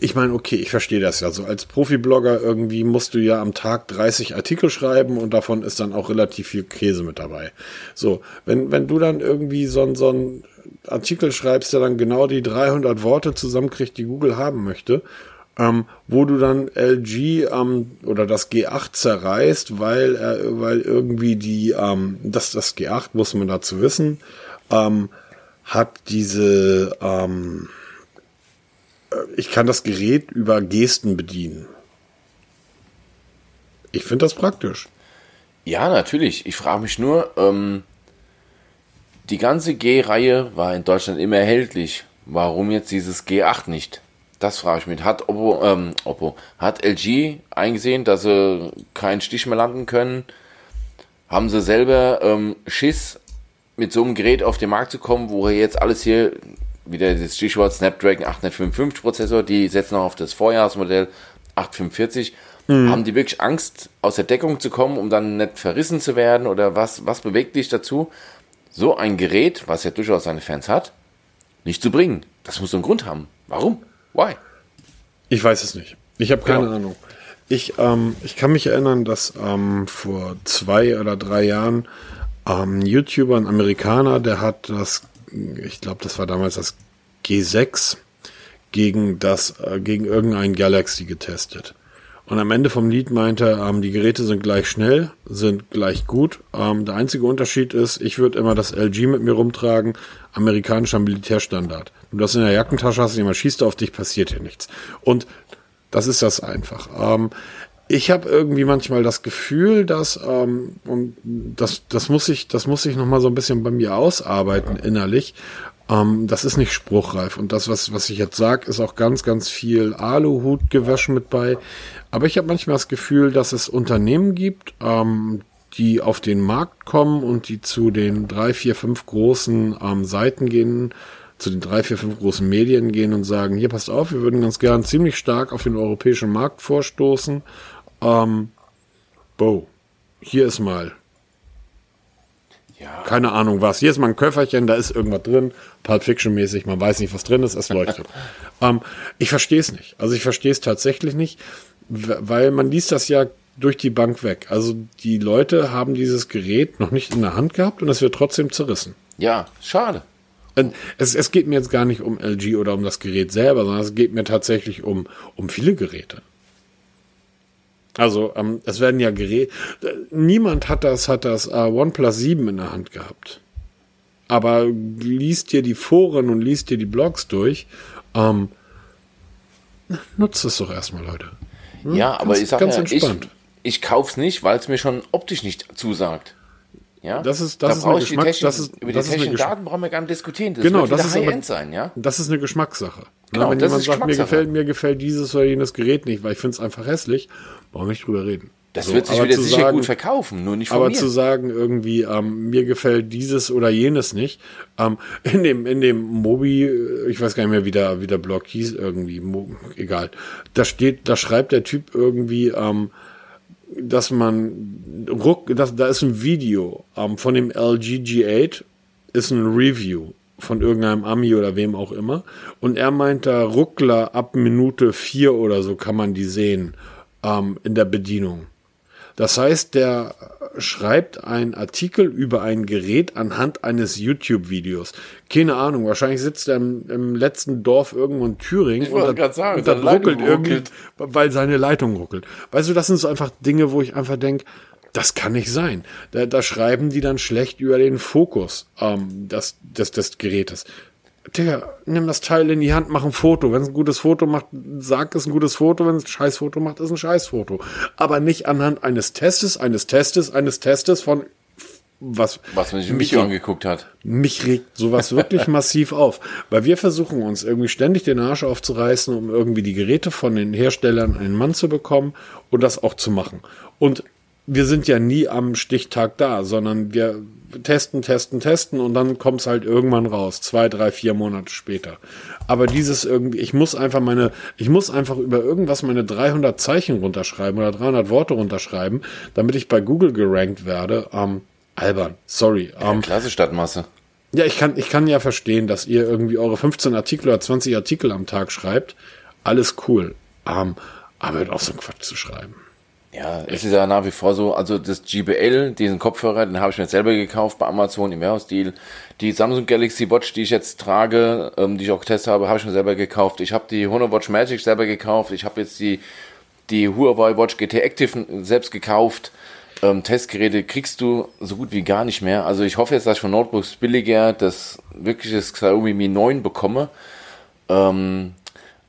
ich meine, okay, ich verstehe das ja so. Als Profiblogger irgendwie musst du ja am Tag 30 Artikel schreiben und davon ist dann auch relativ viel Käse mit dabei. So, wenn, wenn du dann irgendwie so, ein- so ein Artikel schreibst, der dann genau die 300 Worte zusammenkriegt, die Google haben möchte, ähm, wo du dann LG ähm, oder das G8 zerreißt, weil äh, weil irgendwie die ähm, das das G8 muss man dazu wissen ähm, hat diese ähm, äh, ich kann das Gerät über Gesten bedienen. Ich finde das praktisch. ja, natürlich. Ich frage mich nur, ähm, die ganze G-Reihe war in Deutschland immer erhältlich. Warum jetzt dieses G8 nicht? Das frage ich mich. Hat Oppo, ähm, Oppo, hat LG eingesehen, dass sie keinen Stich mehr landen können? Haben sie selber ähm, Schiss, mit so einem Gerät auf den Markt zu kommen, wo jetzt alles hier, wieder das Stichwort Snapdragon 855 Prozessor, die setzen auch auf das Vorjahresmodell 845. Mhm. Haben die wirklich Angst, aus der Deckung zu kommen, um dann nicht verrissen zu werden? Oder was, was bewegt dich dazu, so ein Gerät, was ja durchaus seine Fans hat, nicht zu bringen? Das muss so einen Grund haben. Warum? Why? Ich weiß es nicht. Ich habe keine genau. Ahnung. Ich, ähm, ich kann mich erinnern, dass ähm, vor zwei oder drei Jahren ähm, ein YouTuber, ein Amerikaner, der hat das, ich glaube, das war damals das G6 gegen das, äh, gegen irgendein Galaxy getestet. Und am Ende vom Lied meinte er, ähm, die Geräte sind gleich schnell, sind gleich gut. Ähm, der einzige Unterschied ist, ich würde immer das LG mit mir rumtragen, amerikanischer Militärstandard. Du das in der Jackentasche hast, jemand schießt auf dich, passiert hier nichts. Und das ist das einfach. Ähm, ich habe irgendwie manchmal das Gefühl, dass ähm, und das das muss ich das muss ich noch mal so ein bisschen bei mir ausarbeiten innerlich. Ähm, das ist nicht spruchreif und das was was ich jetzt sag, ist auch ganz ganz viel Aluhutgewäsch mit bei. Aber ich habe manchmal das Gefühl, dass es Unternehmen gibt, ähm, die auf den Markt kommen und die zu den drei, vier, fünf großen ähm, Seiten gehen, zu den drei, vier, fünf großen Medien gehen und sagen, hier passt auf, wir würden ganz gern ziemlich stark auf den europäischen Markt vorstoßen. Ähm, Bo, hier ist mal. Ja. Keine Ahnung was. Hier ist mal ein Köfferchen, da ist irgendwas drin, Pulp Fiction mäßig, man weiß nicht, was drin ist, es leuchtet. ähm, ich verstehe es nicht. Also ich verstehe es tatsächlich nicht weil man liest das ja durch die Bank weg. Also die Leute haben dieses Gerät noch nicht in der Hand gehabt und es wird trotzdem zerrissen. Ja, schade. Es, es geht mir jetzt gar nicht um LG oder um das Gerät selber, sondern es geht mir tatsächlich um, um viele Geräte. Also ähm, es werden ja Geräte. Niemand hat das, hat das äh, OnePlus 7 in der Hand gehabt. Aber liest dir die Foren und liest dir die Blogs durch. Ähm, nutzt es doch erstmal, Leute. Hm? Ja, aber ganz, ich sage ja, ich, ich kaufe es nicht, weil es mir schon optisch nicht zusagt. Ja? Das ist, das da ist eine Geschmack, Technik, das ist, über die technischen Daten brauchen wir gar nicht diskutieren. Das genau, das ist aber, sein, ja? Das ist eine Geschmackssache. Genau, Na, wenn jemand sagt, mir gefällt, mir gefällt dieses oder jenes Gerät nicht, weil ich finde es einfach hässlich, brauchen wir nicht drüber reden. Das so, wird sich wieder sicher sagen, gut verkaufen, nur nicht von Aber mir. zu sagen, irgendwie, ähm, mir gefällt dieses oder jenes nicht, ähm, in dem, in dem Mobi, äh, ich weiß gar nicht mehr, wie der, wie der Blog hieß, irgendwie, Mo, egal. Da steht, da schreibt der Typ irgendwie, ähm, dass man ruck, dass, da ist ein Video ähm, von dem LG G8, ist ein Review von irgendeinem Ami oder wem auch immer. Und er meint da Ruckler ab Minute vier oder so kann man die sehen ähm, in der Bedienung. Das heißt, der schreibt einen Artikel über ein Gerät anhand eines YouTube-Videos. Keine Ahnung, wahrscheinlich sitzt er im, im letzten Dorf irgendwo in Thüringen und, da, sagen, und dann ruckelt irgendwie, weil seine Leitung ruckelt. Weißt du, das sind so einfach Dinge, wo ich einfach denke, das kann nicht sein. Da, da schreiben die dann schlecht über den Fokus ähm, des, des, des Gerätes. Digga, nimm das Teil in die Hand, mach ein Foto. Wenn es ein gutes Foto macht, sag es ein gutes Foto. Wenn es ein scheiß Foto macht, ist ein scheiß Foto. Aber nicht anhand eines Testes, eines Testes, eines Testes von was, was man sich mich angeguckt hat. Mich regt sowas wirklich massiv auf, weil wir versuchen uns irgendwie ständig den Arsch aufzureißen, um irgendwie die Geräte von den Herstellern in den Mann zu bekommen und das auch zu machen. Und wir sind ja nie am Stichtag da, sondern wir testen, testen, testen und dann kommt es halt irgendwann raus, zwei, drei, vier Monate später. Aber dieses irgendwie, ich muss einfach meine, ich muss einfach über irgendwas meine 300 Zeichen runterschreiben oder 300 Worte runterschreiben, damit ich bei Google gerankt werde. Ähm, albern, sorry. Ja, ähm, klasse Stadtmasse. Ja, ich kann, ich kann ja verstehen, dass ihr irgendwie eure 15 Artikel oder 20 Artikel am Tag schreibt. Alles cool. Ähm, aber hört auf, so einen Quatsch zu schreiben. Ja, es ist ja nach wie vor so, also das GBL, diesen Kopfhörer, den habe ich mir selber gekauft bei Amazon im Warehouse-Deal. Die Samsung Galaxy Watch, die ich jetzt trage, ähm, die ich auch getestet habe, habe ich mir selber gekauft. Ich habe die Honor Watch Magic selber gekauft. Ich habe jetzt die, die Huawei Watch GT Active selbst gekauft. Ähm, Testgeräte kriegst du so gut wie gar nicht mehr. Also ich hoffe jetzt, dass ich von Notebooks billiger das wirkliches Xiaomi Mi 9 bekomme. Ähm,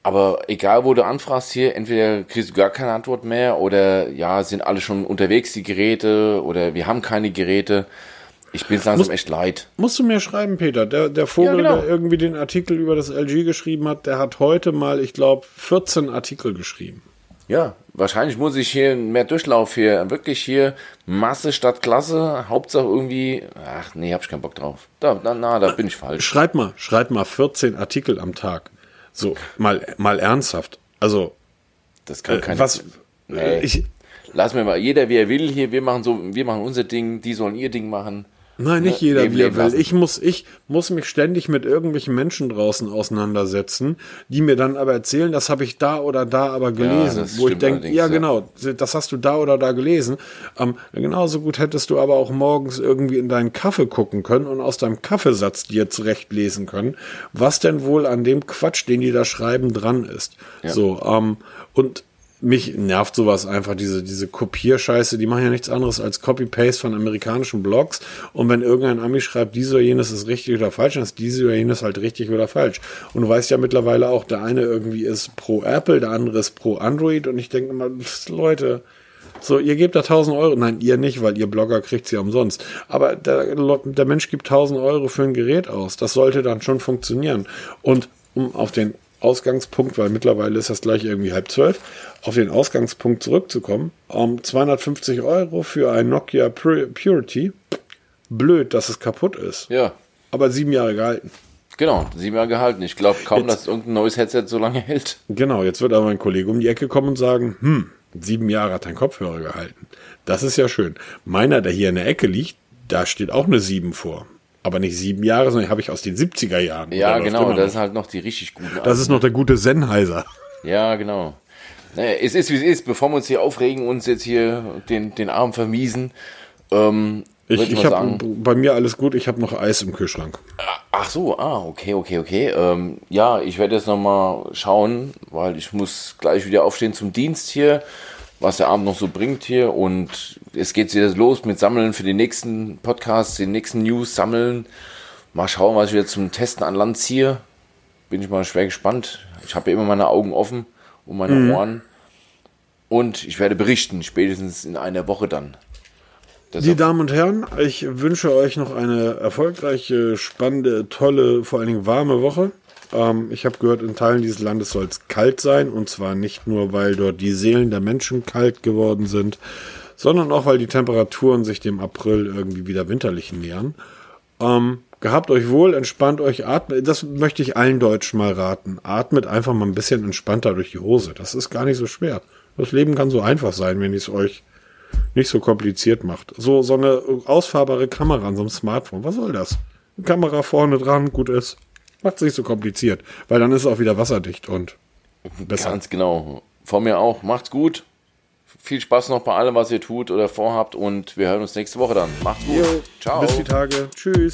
aber egal, wo du anfragst hier, entweder kriegst du gar keine Antwort mehr oder ja, sind alle schon unterwegs, die Geräte, oder wir haben keine Geräte. Ich bin langsam Muss, echt leid. Musst du mir schreiben, Peter. Der, der Vogel, ja, genau. der irgendwie den Artikel über das LG geschrieben hat, der hat heute mal, ich glaube, 14 Artikel geschrieben. Ja, wahrscheinlich muss ich hier mehr Durchlauf hier, wirklich hier Masse statt Klasse, Hauptsache irgendwie, ach nee, hab ich keinen Bock drauf. Da, da, na, da bin ich falsch. Schreib mal, schreib mal 14 Artikel am Tag. So, mal, mal ernsthaft. Also, das kann äh, was, Nee. Ich, Lass mir mal, jeder wie er will hier, wir machen so, wir machen unser Ding, die sollen ihr Ding machen. Nein, nicht Ne, jeder, wie er will. lassen. Ich muss, ich muss mich ständig mit irgendwelchen Menschen draußen auseinandersetzen, die mir dann aber erzählen, das habe ich da oder da aber gelesen. das wo ich denke, ja, ja. genau, das hast du da oder da gelesen. Ähm, genauso gut hättest du aber auch morgens irgendwie in deinen Kaffee gucken können und aus deinem Kaffeesatz dir zurechtlesen können, was denn wohl an dem Quatsch, den die da schreiben, dran ist. So, ähm, und mich nervt sowas einfach, diese, diese Kopierscheiße, die machen ja nichts anderes als Copy-Paste von amerikanischen Blogs. Und wenn irgendein Ami schreibt, dies oder jenes ist richtig oder falsch, dann ist dies oder jenes halt richtig oder falsch. Und du weißt ja mittlerweile auch, der eine irgendwie ist pro Apple, der andere ist pro Android. Und ich denke immer, Leute, so, ihr gebt da 1000 Euro. Nein, ihr nicht, weil ihr Blogger kriegt sie umsonst. Aber der, der Mensch gibt 1000 Euro für ein Gerät aus. Das sollte dann schon funktionieren. Und um auf den Ausgangspunkt, weil mittlerweile ist das gleich irgendwie halb zwölf, auf den Ausgangspunkt zurückzukommen, um 250 Euro für ein Nokia Pur- Purity. Blöd, dass es kaputt ist. Ja, Aber sieben Jahre gehalten. genau, sieben Jahre gehalten. Ich glaube kaum, Jetzt- dass irgendein neues Headset so lange hält. Genau, jetzt wird aber mein Kollege um die Ecke kommen und sagen, hm, sieben Jahre hat dein Kopfhörer gehalten. Das ist ja schön. Meiner, der hier in der Ecke liegt, da steht auch eine sieben vor. Aber nicht sieben Jahre, sondern habe ich aus den 70er Jahren. Ja, läuft genau, das sind halt noch die richtig guten. das ist noch der gute Sennheiser. Ja, genau. Naja, es ist wie es ist, bevor wir uns hier aufregen, uns jetzt hier den, den Arm vermiesen. Ähm, Ich, ich habe bei mir alles gut, ich habe noch Eis im Kühlschrank. ach so, ah, okay, okay, okay. Ähm, ja, ich werde jetzt nochmal schauen, weil ich muss gleich wieder aufstehen zum Dienst hier, was der Abend noch so bringt hier. Und es geht wieder los mit Sammeln für die nächsten Podcasts, die nächsten News sammeln. Mal schauen, was ich wieder zum Testen an Land ziehe. Bin ich mal schwer gespannt. Ich habe ja immer meine Augen offen und meine Mhm. Ohren. Und ich werde berichten, spätestens in einer Woche dann. Die Damen und Herren, ich wünsche euch noch eine erfolgreiche, spannende, tolle, vor allen Dingen warme Woche. Ähm, ich habe gehört, in Teilen dieses Landes soll es kalt sein. Und zwar nicht nur, weil dort die Seelen der Menschen kalt geworden sind, sondern auch, weil die Temperaturen sich dem April irgendwie wieder winterlich nähern. Ähm, gehabt euch wohl, entspannt euch, atmet. Das möchte ich allen Deutschen mal raten. Atmet einfach mal ein bisschen entspannter durch die Hose. Das ist gar nicht so schwer. Das Leben kann so einfach sein, wenn ich es euch nicht so kompliziert macht. So, so eine ausfahrbare Kamera an so einem Smartphone. Was soll das? Eine Kamera vorne dran, gut ist. Macht es nicht so kompliziert. Weil dann ist es auch wieder wasserdicht und besser. Ganz genau. Von mir auch. Macht's gut. Viel Spaß noch bei allem, was ihr tut oder vorhabt. Und wir hören uns nächste Woche dann. Macht's gut. Jo, Ciao. Bis die Tage. Tschüss.